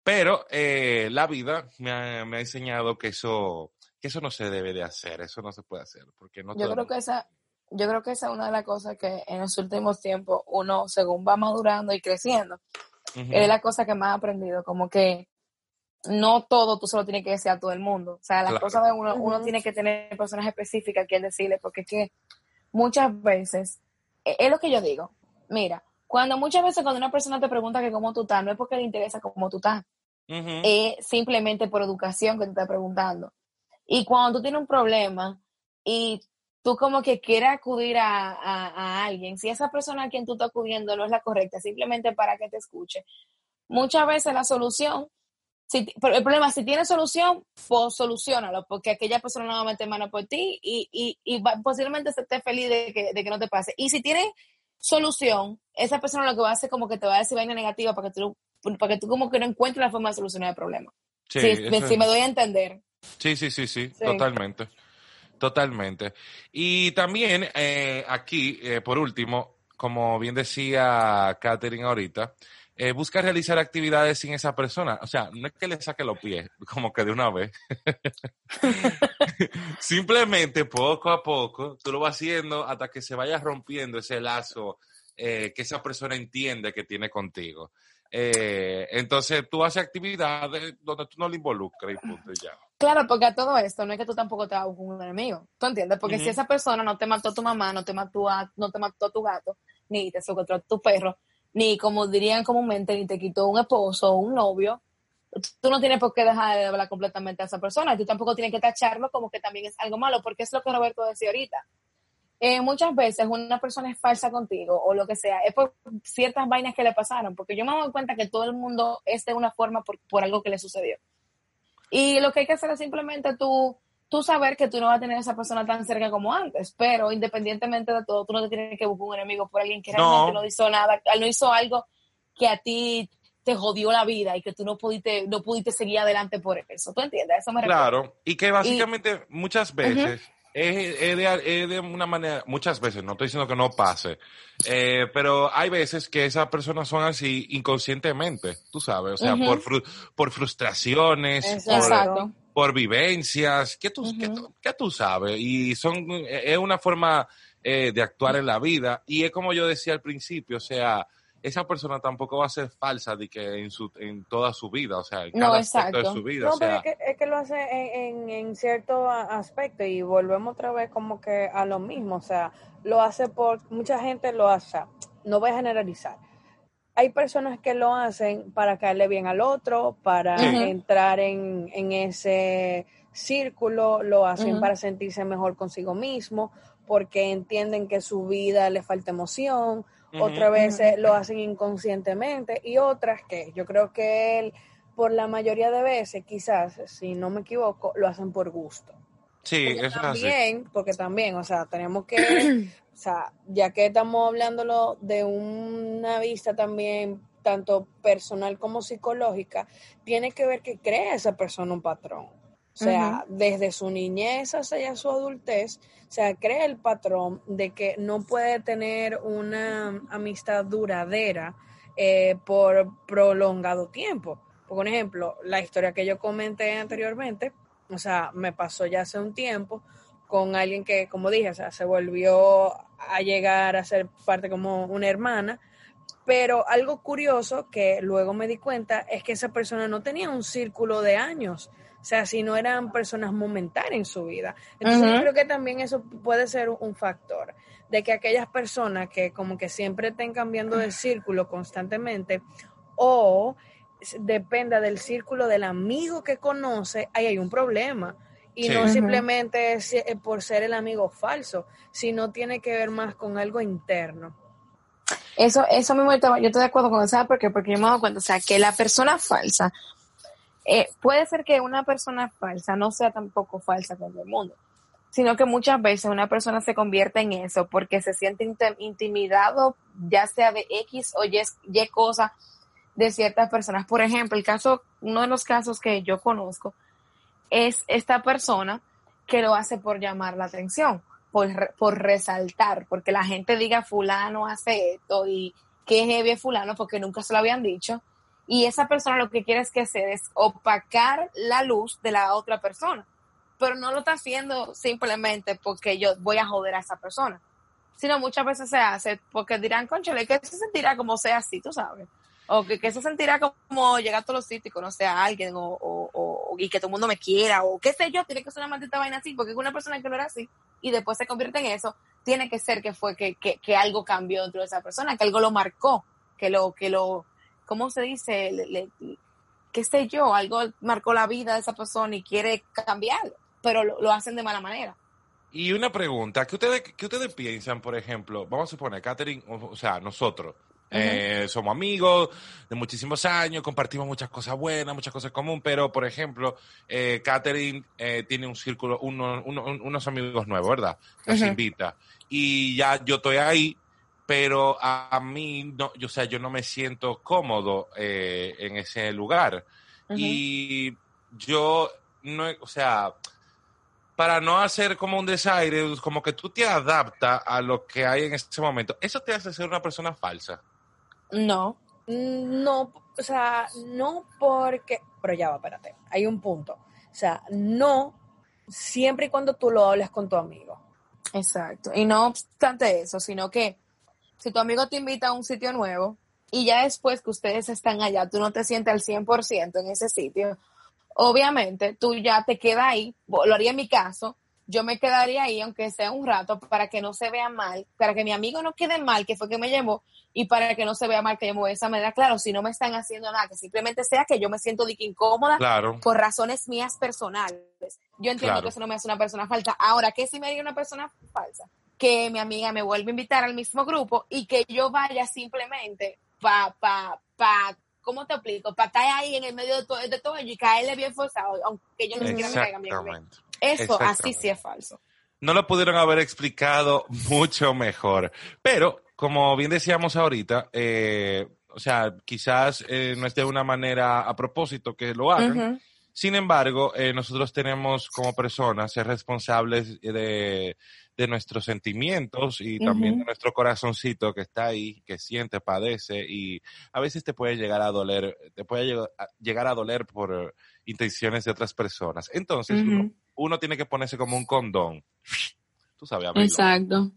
pero eh, la vida me ha, me ha enseñado que eso, que eso no se debe de hacer, eso no se puede hacer, porque no
Yo creo que esa, yo creo que esa es una de las cosas que en los últimos tiempos uno, según va madurando y creciendo, es la cosa que más he aprendido, como que no todo tú solo tienes que decir a todo el mundo. O sea, las
Claro.
cosas de uno, uno tiene que tener personas específicas a quien decirle, porque es que muchas veces, e- es lo que yo digo, mira, cuando muchas veces cuando una persona te pregunta que cómo tú estás, no es porque le interesa cómo tú estás, es simplemente por educación que te está preguntando. Y cuando tú tienes un problema y tú como que quieres acudir a, a- a alguien, si esa persona a quien tú estás acudiendo no es la correcta, simplemente para que te escuche, muchas veces la solución, si, pero el problema, si tiene solución, pues solucionalo, porque aquella persona no va a meter mano por ti y, y, y va- posiblemente esté feliz de que, de que no te pase. Y si tiene solución, esa persona lo que va a hacer como que te va a decir vaina negativa para que tú, para que tú como que no encuentres la forma de solucionar el problema.
Sí,
si, me doy a entender.
Sí, sí, sí, sí,
Sí.
totalmente. Totalmente. Y también eh, aquí, eh, por último, como bien decía Katherine ahorita, eh, busca realizar actividades sin esa persona. O sea, no es que le saque los pies, como que de una vez. Simplemente poco a poco, tú lo vas haciendo hasta que se vaya rompiendo ese lazo eh, que esa persona entiende que tiene contigo. Eh, entonces, tú haces actividades donde tú no le involucras y punto, y ya.
Claro, porque a todo esto no es que tú tampoco te hagas un enemigo. ¿Tú entiendes? Porque si esa persona no te mató a tu mamá, no te mató a, no te mató a tu gato, ni te secuestró a tu perro, ni como dirían comúnmente, ni te quitó un esposo o un novio, tú no tienes por qué dejar de hablar completamente a esa persona. Y tú tampoco tienes que tacharlo como que también es algo malo, porque es lo que Roberto decía ahorita. Eh, muchas veces una persona es falsa contigo o lo que sea, es por ciertas vainas que le pasaron, porque yo me doy cuenta que todo el mundo es de una forma por, por algo que le sucedió. Y lo que hay que hacer es simplemente tú, tú saber que tú no vas a tener a esa persona tan cerca como antes, pero independientemente de todo, tú no te tienes que buscar un enemigo por alguien que realmente no hizo nada, no hizo algo que a ti te jodió la vida y que tú no pudiste, no pudiste seguir adelante por eso. ¿Tú entiendes? Eso me.
Claro, y que básicamente muchas veces es, es de, es de una manera, muchas veces, no estoy diciendo que no pase, eh, pero hay veces que esas personas son así inconscientemente, tú sabes, o sea,
Ujú.
por, fru- por frustraciones, por, por vivencias, ¿qué tú,
Ujú.
tú- qué tú sabes? Y son, es una forma eh, de actuar en la vida y es como yo decía al principio, o sea, esa persona tampoco va a ser falsa de que en, su, en toda su vida, o sea, en
No,
cada aspecto de
exacto.
su vida,
No,
o
pero
sea,
es que, es que lo hace en, en, en cierto a- aspecto y volvemos otra vez como que a lo mismo, o sea, lo hace por, mucha gente lo hace, no voy a generalizar. Hay personas que lo hacen para caerle bien al otro, para entrar en, en ese círculo, lo hacen para sentirse mejor consigo mismo, porque entienden que su vida le falta emoción, otras veces lo hacen inconscientemente y otras que yo creo que él, por la mayoría de veces, quizás, si no me equivoco, lo hacen por gusto.
sí,
Porque
eso es así.
también, porque también, o sea, tenemos que, o sea, ya que estamos hablándolo de una vista también tanto personal como psicológica, tiene que ver que crea esa persona un patrón. O sea, desde su niñez hasta su adultez, o sea, crea el patrón de que no puede tener una amistad duradera eh, por prolongado tiempo. Por ejemplo, la historia que yo comenté anteriormente, o sea, me pasó ya hace un tiempo con alguien que, como dije, o sea, se volvió a llegar a ser parte como una hermana, pero algo curioso que luego me di cuenta es que esa persona no tenía un círculo de años, o sea, si no eran personas momentáneas en su vida. Entonces yo creo que también eso puede ser un factor de que aquellas personas que como que siempre estén cambiando de círculo constantemente o dependa del círculo del amigo que conoce, ahí hay un problema. Y
Sí.
no simplemente es, eh, por ser el amigo falso, sino tiene que ver más con algo interno.
Eso, eso mismo yo estoy de acuerdo con eso, ¿sabes por qué? Porque yo me he dado cuenta, o sea, que la persona falsa, eh, puede ser que una persona falsa no sea tampoco falsa con el mundo, sino que muchas veces una persona se convierte en eso porque se siente intimidado, ya sea de X o Y, cosa de ciertas personas. Por ejemplo, el caso, uno de los casos que yo conozco es esta persona que lo hace por llamar la atención, por, por resaltar, porque la gente diga fulano hace esto y que heavy es fulano porque nunca se lo habían dicho. Y esa persona lo que quiere es que se es opacar la luz de la otra persona, pero no lo está haciendo simplemente porque yo voy a joder a esa persona, sino muchas veces se hace porque dirán, conchale, que se sentirá como sea así, tú sabes. O que, que se sentirá como llegar a todos los sitios y conocer a alguien, o, o- y que todo el mundo me quiera, o qué sé yo, tiene que ser una maldita vaina así, porque una persona que no era así, y después se convierte en eso, tiene que ser que fue que, que, que algo cambió dentro de esa persona, que algo lo marcó, que lo, que lo, ¿cómo se dice? Le- le- qué sé yo, algo marcó la vida de esa persona y quiere cambiarlo, pero lo, lo hacen de mala manera.
Y una pregunta, ¿qué ustedes, qué ustedes piensan, por ejemplo? Vamos a suponer, Catherine, o, o sea, nosotros, eh, somos amigos de muchísimos años, compartimos muchas cosas buenas, muchas cosas en común, pero, por ejemplo, eh, Catherine eh, tiene un círculo, uno- uno- un- unos amigos nuevos, ¿verdad? Nos
Ujú.
invita. Y ya yo estoy ahí, pero a, a mí, no, yo, o sea, yo no me siento cómodo eh, en ese lugar. Y yo, no, o sea, para no hacer como un desaire, como que tú te adaptas a lo que hay en ese momento, eso te hace ser una persona falsa.
No.
No, o sea, no porque, pero ya va, espérate, hay un punto. O sea, no siempre y cuando tú lo hables con tu amigo.
Exacto. Y no obstante eso, sino que si tu amigo te invita a un sitio nuevo y ya después que ustedes están allá, tú no te sientes al 100% en ese sitio, obviamente tú ya te quedas ahí, lo haría en mi caso, yo me quedaría ahí aunque sea un rato para que no se vea mal, para que mi amigo no quede mal, que fue que me llevó, y para que no se vea mal que yo me voy de esa manera, claro, si no me están haciendo nada, que simplemente sea que yo me siento de que incómoda
Claro.
por razones mías personales. Yo entiendo
Claro.
que eso no me hace una persona falsa. Ahora, ¿qué si me haría una persona falsa? Que mi amiga me vuelva a invitar al mismo grupo y que yo vaya simplemente pa, pa, pa, ¿cómo te explico? Para estar ahí en el medio de todo, de todo ello y caerle bien forzado, aunque yo ni siquiera me caiga bien. Eso así sí es falso.
No lo pudieron haber explicado mucho mejor. Pero, como bien decíamos ahorita, eh, o sea, quizás eh, no es de una manera a propósito que lo hagan.
Ujú.
Sin embargo, eh, nosotros tenemos como personas ser responsables de, de nuestros sentimientos y también de nuestro corazoncito que está ahí, que siente, padece y a veces te puede llegar a doler, te puede llegar a doler por intenciones de otras personas. Entonces, uno, uno tiene que ponerse como un condón. Tú sabes,
Exacto.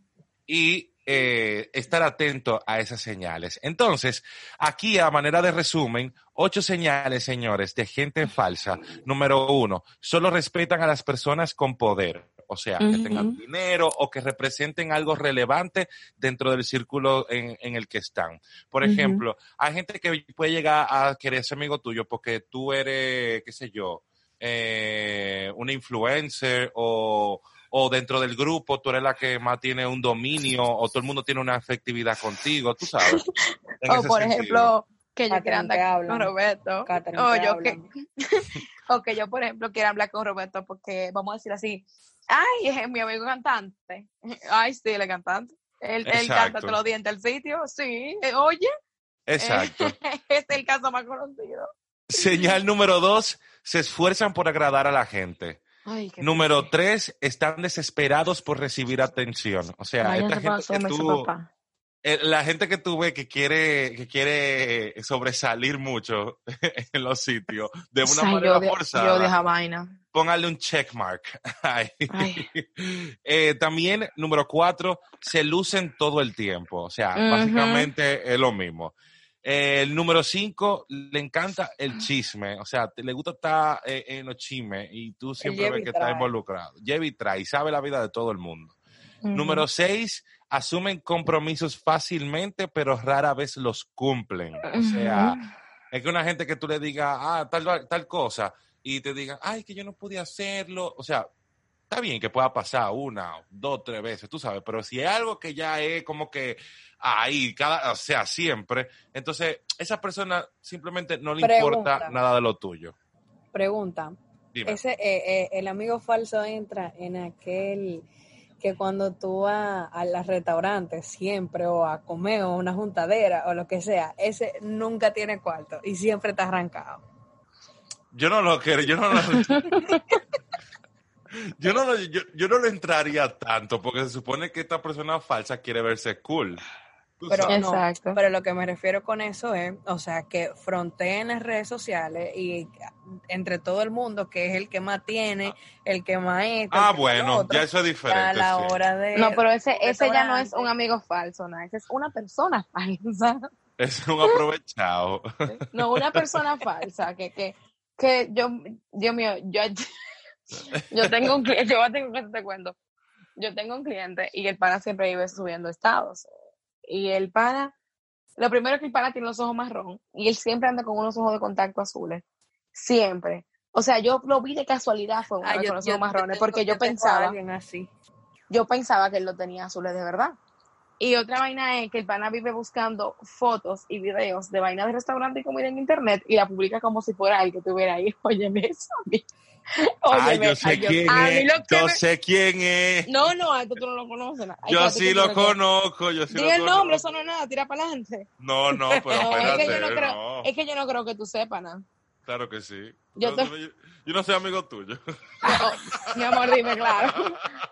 y eh, estar atento a esas señales. Entonces, aquí a manera de resumen, ocho señales, señores, de gente falsa. Número uno, solo respetan a las personas con poder, o sea, que tengan dinero o que representen algo relevante dentro del círculo en, en el que están. Por ejemplo, hay gente que puede llegar a querer ser amigo tuyo porque tú eres, qué sé yo, eh, una influencer o, o dentro del grupo tú eres la que más tiene un dominio o todo el mundo tiene una afectividad contigo, tú sabes.
O por
sentido.
ejemplo, que yo quiera andar
hablan.
con Roberto. O yo que, o que yo, por ejemplo, quiera hablar con Roberto porque, vamos a decir así, ay, es mi amigo cantante. Ay, sí, es cantante. Él, él canta todos los días en el sitio, sí. Eh, Oye,
Exacto.
es el caso más conocido.
Señal número dos, se esfuerzan por agradar a la gente.
Ay,
Número tres, están desesperados por recibir atención. O sea, esta gente
pasó,
que tú, eh, la gente que tú ves que quiere, que quiere sobresalir mucho en los sitios de una manera
yo
forzada.
Yo de esa vaina.
Póngale un checkmark. Eh, también, número cuatro, se lucen todo el tiempo. O sea, básicamente es lo mismo. Eh, el número cinco, le encanta el chisme. O sea, te- le gusta estar eh, en los chismes y tú siempre ves que está
trae.
involucrado. Lleva y trae, sabe la vida de todo el mundo. Número seis, asumen compromisos fácilmente, pero rara vez los cumplen. O sea, es que una gente que tú le digas, ah, tal, tal cosa, y te digan, ay, que yo no pude hacerlo. O sea, está bien que pueda pasar una, dos, tres veces, tú sabes, pero si es algo que ya es como que ahí, cada, o sea, siempre, entonces esa persona simplemente no le importa nada de lo tuyo.
Pregunta,
Dime.
ese, eh, eh, el amigo falso entra en aquel que cuando tú vas a los restaurantes siempre o a comer o una juntadera o lo que sea, ese nunca tiene cuarto y siempre está arrancado.
Yo no lo quiero, yo no lo... Yo no, lo, yo, yo no lo entraría tanto porque se supone que esta persona falsa quiere verse cool.
Pero no,
Exacto.
pero lo que me refiero con eso es, o sea, que fronteen las redes sociales y entre todo el mundo, que es el que más tiene, el que más esto, el
ah,
que más lo
bueno,
otro,
ya eso es
a
diferente.
la
sí.
hora de
No, pero ese, ese ya no es un amigo falso, ¿no? Ese es una persona falsa.
Es un aprovechado.
No, una persona falsa, que, que, que yo, Dios mío, yo, yo tengo un cliente, yo tengo que te cuento. Yo tengo un cliente y el pana siempre vive subiendo estados. Y el pana, lo primero es que el pana tiene los ojos marrón y él siempre anda con unos ojos de contacto azules. Siempre. O sea, yo lo vi de casualidad fue una
Ah,
vez
yo-
con los ojos marrones porque yo pensaba,
así.
yo pensaba que él lo tenía azules de verdad. Y otra vaina es que el pana vive buscando fotos y videos de vainas de restaurante y comida en internet y la publica como si fuera el que tuviera ahí. Óyeme eso a mí.
Ay,
Óyeme,
yo sé
ay, yo-
quién
a mí
es. Yo
me-
sé quién es.
No, no, a esto tú no lo conoces. Ay,
Yo
espérate
sí lo conozco. Yo sí
Diga el nombre, eso no es nada, tira para adelante.
No, no, pero
No, es,
espérate.
que yo no creo,
no.
es que yo no creo que tú sepas nada.
Claro que sí.
Yo, te-
yo- no soy amigo tuyo.
No, mi amor, dime, claro.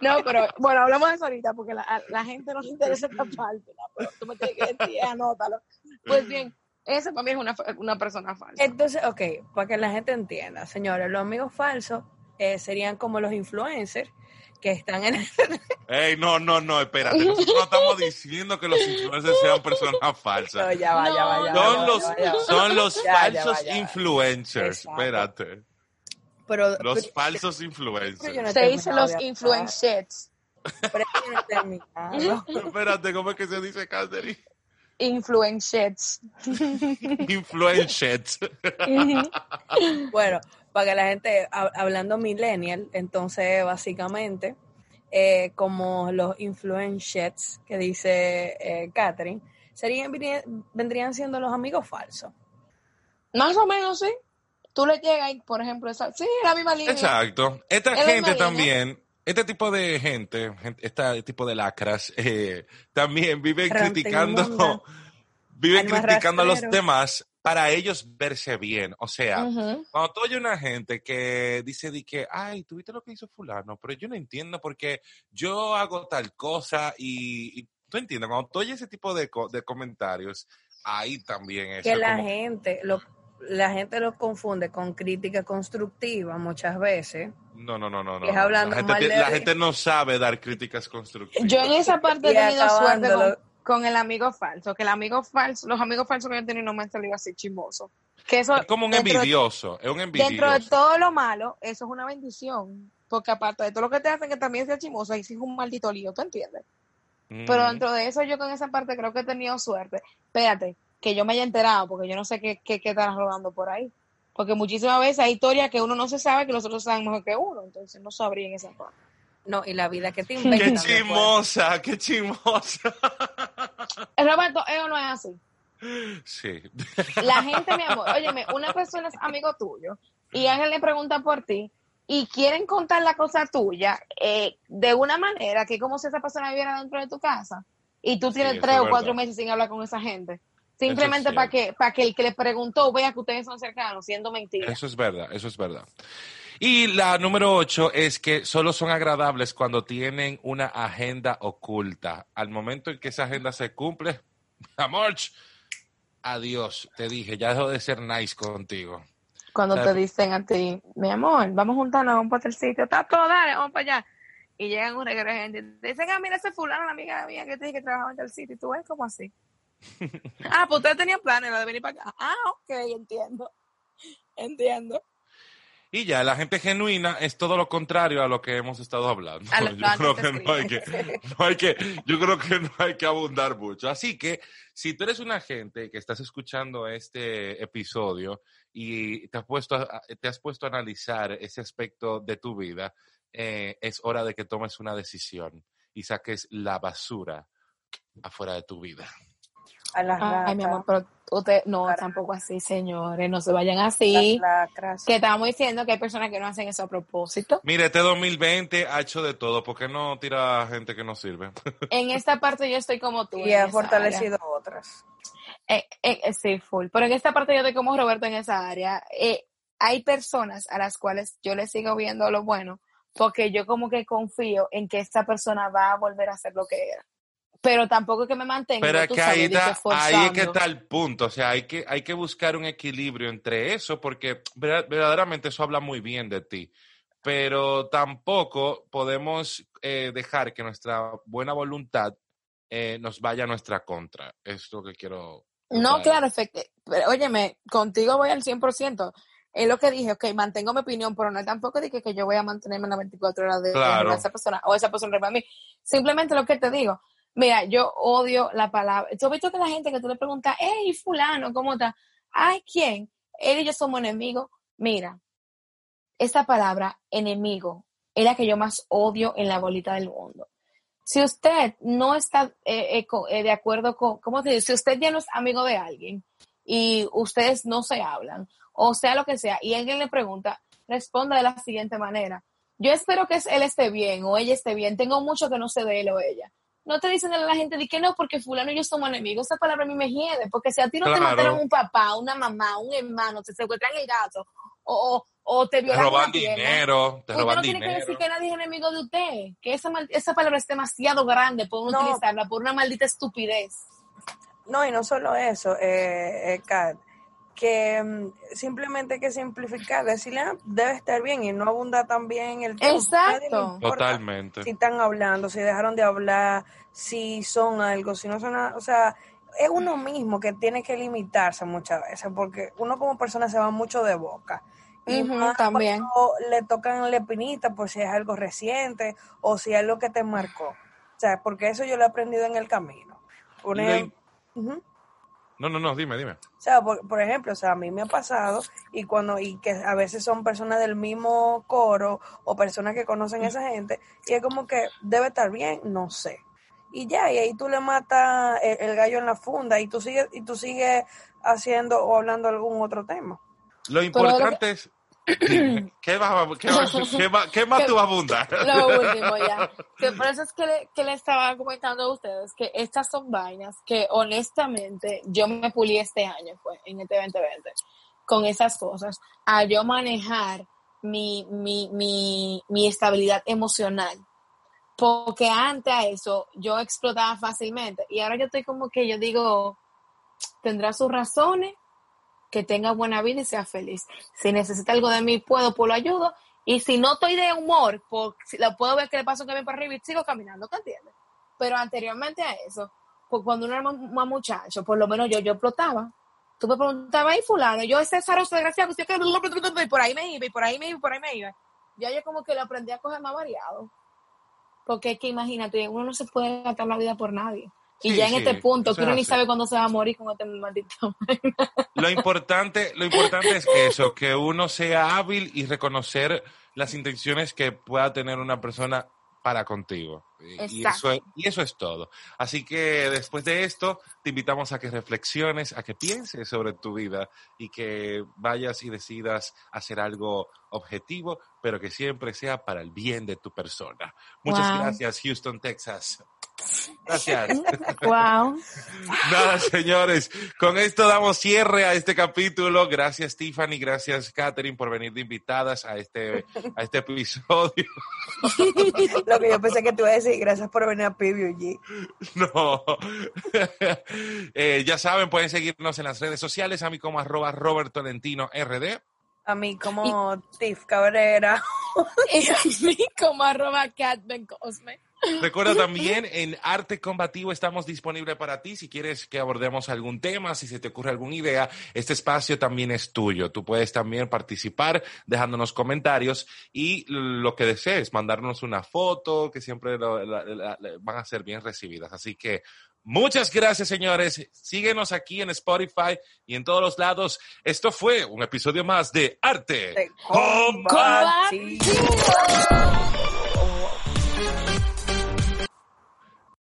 No, pero bueno, hablamos de eso ahorita porque la, gente no le interesa esta parte. ¿no? Pero tú me tienes que decir, anótalo. Pues bien, ese para mí es una, una persona falsa.
Entonces, ok, para que la gente entienda, señores, los amigos falsos eh, serían como los influencers que están en
Ey, no, no, no, espérate. Nosotros no estamos diciendo que los influencers sean personas
No,
falsas.
ya va, ya va, ya va, ya
Son
va,
los,
ya va, ya va.
son los falsos influencers.
Exacto.
Espérate.
Pero,
Los
pero-
falsos influencers.
Se dice los influencers.
Pero no.
Espérate, ¿cómo es que se dice, Catherine?
Influencers.
Influencers.
Bueno, para que la gente, hab- hablando millennial, entonces básicamente, eh, como los influencers que dice eh, Catherine, serían, vendrían- vendrían siendo los amigos falsos.
Más o menos, sí. Tú le llegas y, por ejemplo, esa, sí, la misma línea.
Exacto. Esta
Es
gente también, este tipo de gente, gente- este tipo de lacras, eh, también viven criticando,
inmunda.
viven
Alma
criticando a los demás para ellos verse bien. O sea, cuando tú oyes una gente que dice de que, ay, ¿tuviste lo que hizo fulano? Pero yo no entiendo porque yo hago tal cosa y, y tú entiendes, cuando tú oyes ese tipo de, co- de comentarios, ahí también es
que la
como-
gente lo la gente lo confunde con crítica constructiva muchas veces.
No, no, no, no. no.
Es hablando
la gente,
mal
te-
de-
la gente no sabe dar críticas constructivas.
Yo en esa parte he tenido suerte con, con el amigo falso, que el amigo falso, los amigos falsos que yo he tenido no me han salido así chismoso. Que eso,
Es como un
de-
envidioso, es un envidioso.
Dentro de todo lo malo, eso es una bendición. Porque aparte de todo lo que te hacen que también sea chismoso, ahí sí es un maldito lío, ¿tú entiendes? Pero
Mm.
dentro de eso, yo con esa parte creo que he tenido suerte. Espérate, que yo me haya enterado, porque yo no sé qué, qué, qué están rodando por ahí. Porque muchísimas veces hay historias que uno no se sabe, que los otros saben mejor que uno. Entonces no sabría en esa parte.
No, y la vida que te
¡Qué
inventan. después.
chismosa! ¡Qué chismosa!
Eh, Roberto, eso no es así.
Sí.
La gente, mi amor, óyeme, una persona es amigo tuyo y alguien le pregunta por ti y quieren contar la cosa tuya eh, de una manera que como si esa persona viviera dentro de tu casa y tú tienes tres
es
o cuatro
verdad.
meses sin hablar con esa gente. Simplemente para que, para que el que le preguntó vea que ustedes son cercanos, siendo mentira.
Eso es verdad, eso es verdad. Y la número ocho es que solo son agradables cuando tienen una agenda oculta. Al momento en que esa agenda se cumple, amor, adiós, te dije, ya dejo de ser nice contigo.
Cuando
¿Sabes?
te dicen a ti, mi amor, vamos a juntarnos, vamos para el sitio, está todo, dale, vamos para allá. Y llegan un reguero de gente te dicen, ah, mira ese fulano, la amiga mía que te dije que trabajaba en el sitio, y tú ves como así. ah, pues ustedes tenían planes de venir para acá. Ah, ok, entiendo. Entiendo.
Y ya, la gente genuina es todo lo contrario a lo que hemos estado hablando. Yo creo que no hay que, no hay que, yo creo que no hay que abundar mucho. Así que, si tú eres una gente que estás escuchando este episodio y te has puesto a, te has puesto a analizar ese aspecto de tu vida, eh, es hora de que tomes una decisión y saques la basura afuera de tu vida.
A las
Ay, mi amor, pero usted, no, tampoco así, señores, no se vayan así. Que estamos diciendo que hay personas que no hacen eso a propósito.
Mire, este 2020 ha hecho de todo. ¿Por qué no tira a gente que no sirve?
En esta parte yo estoy como tú.
Y ha fortalecido otras.
Eh, eh, eh, sí, full. Pero en esta parte yo estoy como Roberto en esa área. Eh, hay personas a las cuales yo le sigo viendo lo bueno porque yo como que confío en que esta persona va a volver a hacer lo que era. Pero tampoco es que me mantenga.
Pero es que ahí, está, ahí es que está el punto. O sea, hay que, hay que buscar un equilibrio entre eso, porque ver- verdaderamente eso habla muy bien de ti. Pero tampoco podemos eh, dejar que nuestra buena voluntad eh, nos vaya a nuestra contra. Es lo que quiero.
No, claro, efectivamente. Pero óyeme, contigo voy al 100%. Es lo que dije, ok, mantengo mi opinión, pero no tampoco de que, yo voy a mantenerme en las 24 horas de, esa persona o esa persona mí. Simplemente lo que te digo, mira, yo odio la palabra. ¿Tú has visto que la gente que tú le preguntas, hey, fulano, ¿cómo está? Ay, ¿quién? Él y yo somos enemigos. Mira, esta palabra, enemigo, es la que yo más odio en la bolita del mundo. si usted no está eh, eh, eh, de acuerdo con, ¿cómo te digo? Si usted ya no es amigo de alguien y ustedes no se hablan, o sea lo que sea, y alguien le pregunta, responda de la siguiente manera. Yo espero que él esté bien o ella esté bien. Tengo mucho que no sé de él o ella. No te dicen a la gente de que no, porque fulano y yo somos enemigos. Esa palabra a mí me hiede, porque si a ti no te
Claro.
mataron un papá, una mamá, un hermano, te secuestran el gato, o, o, o te
Te
violan
roban
una pierna,
dinero, te roban
no tiene que
dinero.
decir que nadie es enemigo de usted, que esa, mal- esa palabra es demasiado grande por uno
No.
utilizarla por una maldita estupidez.
No, y no solo eso, eh, eh, Kat, que mm, simplemente hay que simplificar, decirle, ah, debe estar bien y no abundar también el tiempo.
Exacto.
Totalmente.
Si están hablando, si dejaron de hablar, si son algo, si no son nada, o sea, es uno mismo que tiene que limitarse muchas veces, porque uno como persona se va mucho de boca. Y más
también.
cuando le tocan la espinita por si es algo reciente o si es algo que te marcó. O sea, porque eso yo lo he aprendido en el camino. Por
Lo. No, no, no, dime, dime.
O sea, por, por ejemplo, o sea, a mí me ha pasado y cuando y que a veces son personas del mismo coro o personas que conocen a esa gente y es como que debe estar bien, no sé. Y ya, y ahí tú le matas el, el gallo en la funda y tú sigues y tú sigues haciendo o hablando algún otro tema.
Lo importante es... ¿Qué, va, qué, va- qué va- qué más tú vas a abundar?
Lo último ya. Que por eso es que le, que le estaba comentando a ustedes que estas son vainas que honestamente yo me pulí este año, fue en este 2020, con esas cosas, a yo manejar mi, mi, mi, mi estabilidad emocional. Porque antes a eso yo explotaba fácilmente y ahora yo estoy como que yo digo, tendrá sus razones, que tenga buena vida y sea feliz. Si necesita algo de mí, puedo, pues lo ayudo. Y si no estoy de humor, pues lo puedo ver que le paso un camión para arriba y sigo caminando, ¿te entiendes? Pero anteriormente a eso, pues cuando uno era más, muchacho, por lo menos yo, yo explotaba. Tú me preguntabas, ahí fulano, yo ese zaroso desgraciado, usted que y por ahí me iba, y por ahí me iba, y por ahí me iba. Ya yo como que lo aprendí a coger más variado. Porque es que imagínate, uno no se puede gastar la vida por nadie. Y
Sí,
ya en
sí,
este punto, uno ni sabe cuándo se va a morir con este maldito.
Lo importante, lo importante es eso, que uno sea hábil y reconocer las intenciones que pueda tener una persona para contigo. Y- eso, es, y eso es todo. Así que después de esto, te invitamos a que reflexiones, a que pienses sobre tu vida y que vayas y decidas hacer algo objetivo, pero que siempre sea para el bien de tu persona. Muchas
Wow.
gracias, Houston, Texas. Gracias.
wow.
Nada, señores, con esto damos cierre a este capítulo. Gracias, Tiffany, gracias, Catherine, por venir de invitadas a este, a este episodio.
Lo que yo pensé que te iba a decir, gracias por venir a PBG.
No. Eh, ya saben, pueden seguirnos en las redes sociales, a mí como arroba Roberto Lentino RD.
A mí como Tiff Cabrera.
Y a mí como arroba Catben Cosme.
Recuerda también, en Arte Combativo estamos disponibles para ti. Si quieres que abordemos algún tema, si se te ocurre alguna idea, este espacio también es tuyo. Tú puedes también participar dejándonos comentarios y lo que desees, mandarnos una foto, que siempre lo- la- la- la- van a ser bien recibidas. Así que muchas gracias, señores. Síguenos aquí en Spotify y en todos los lados. Esto fue un episodio más de Arte
combativo.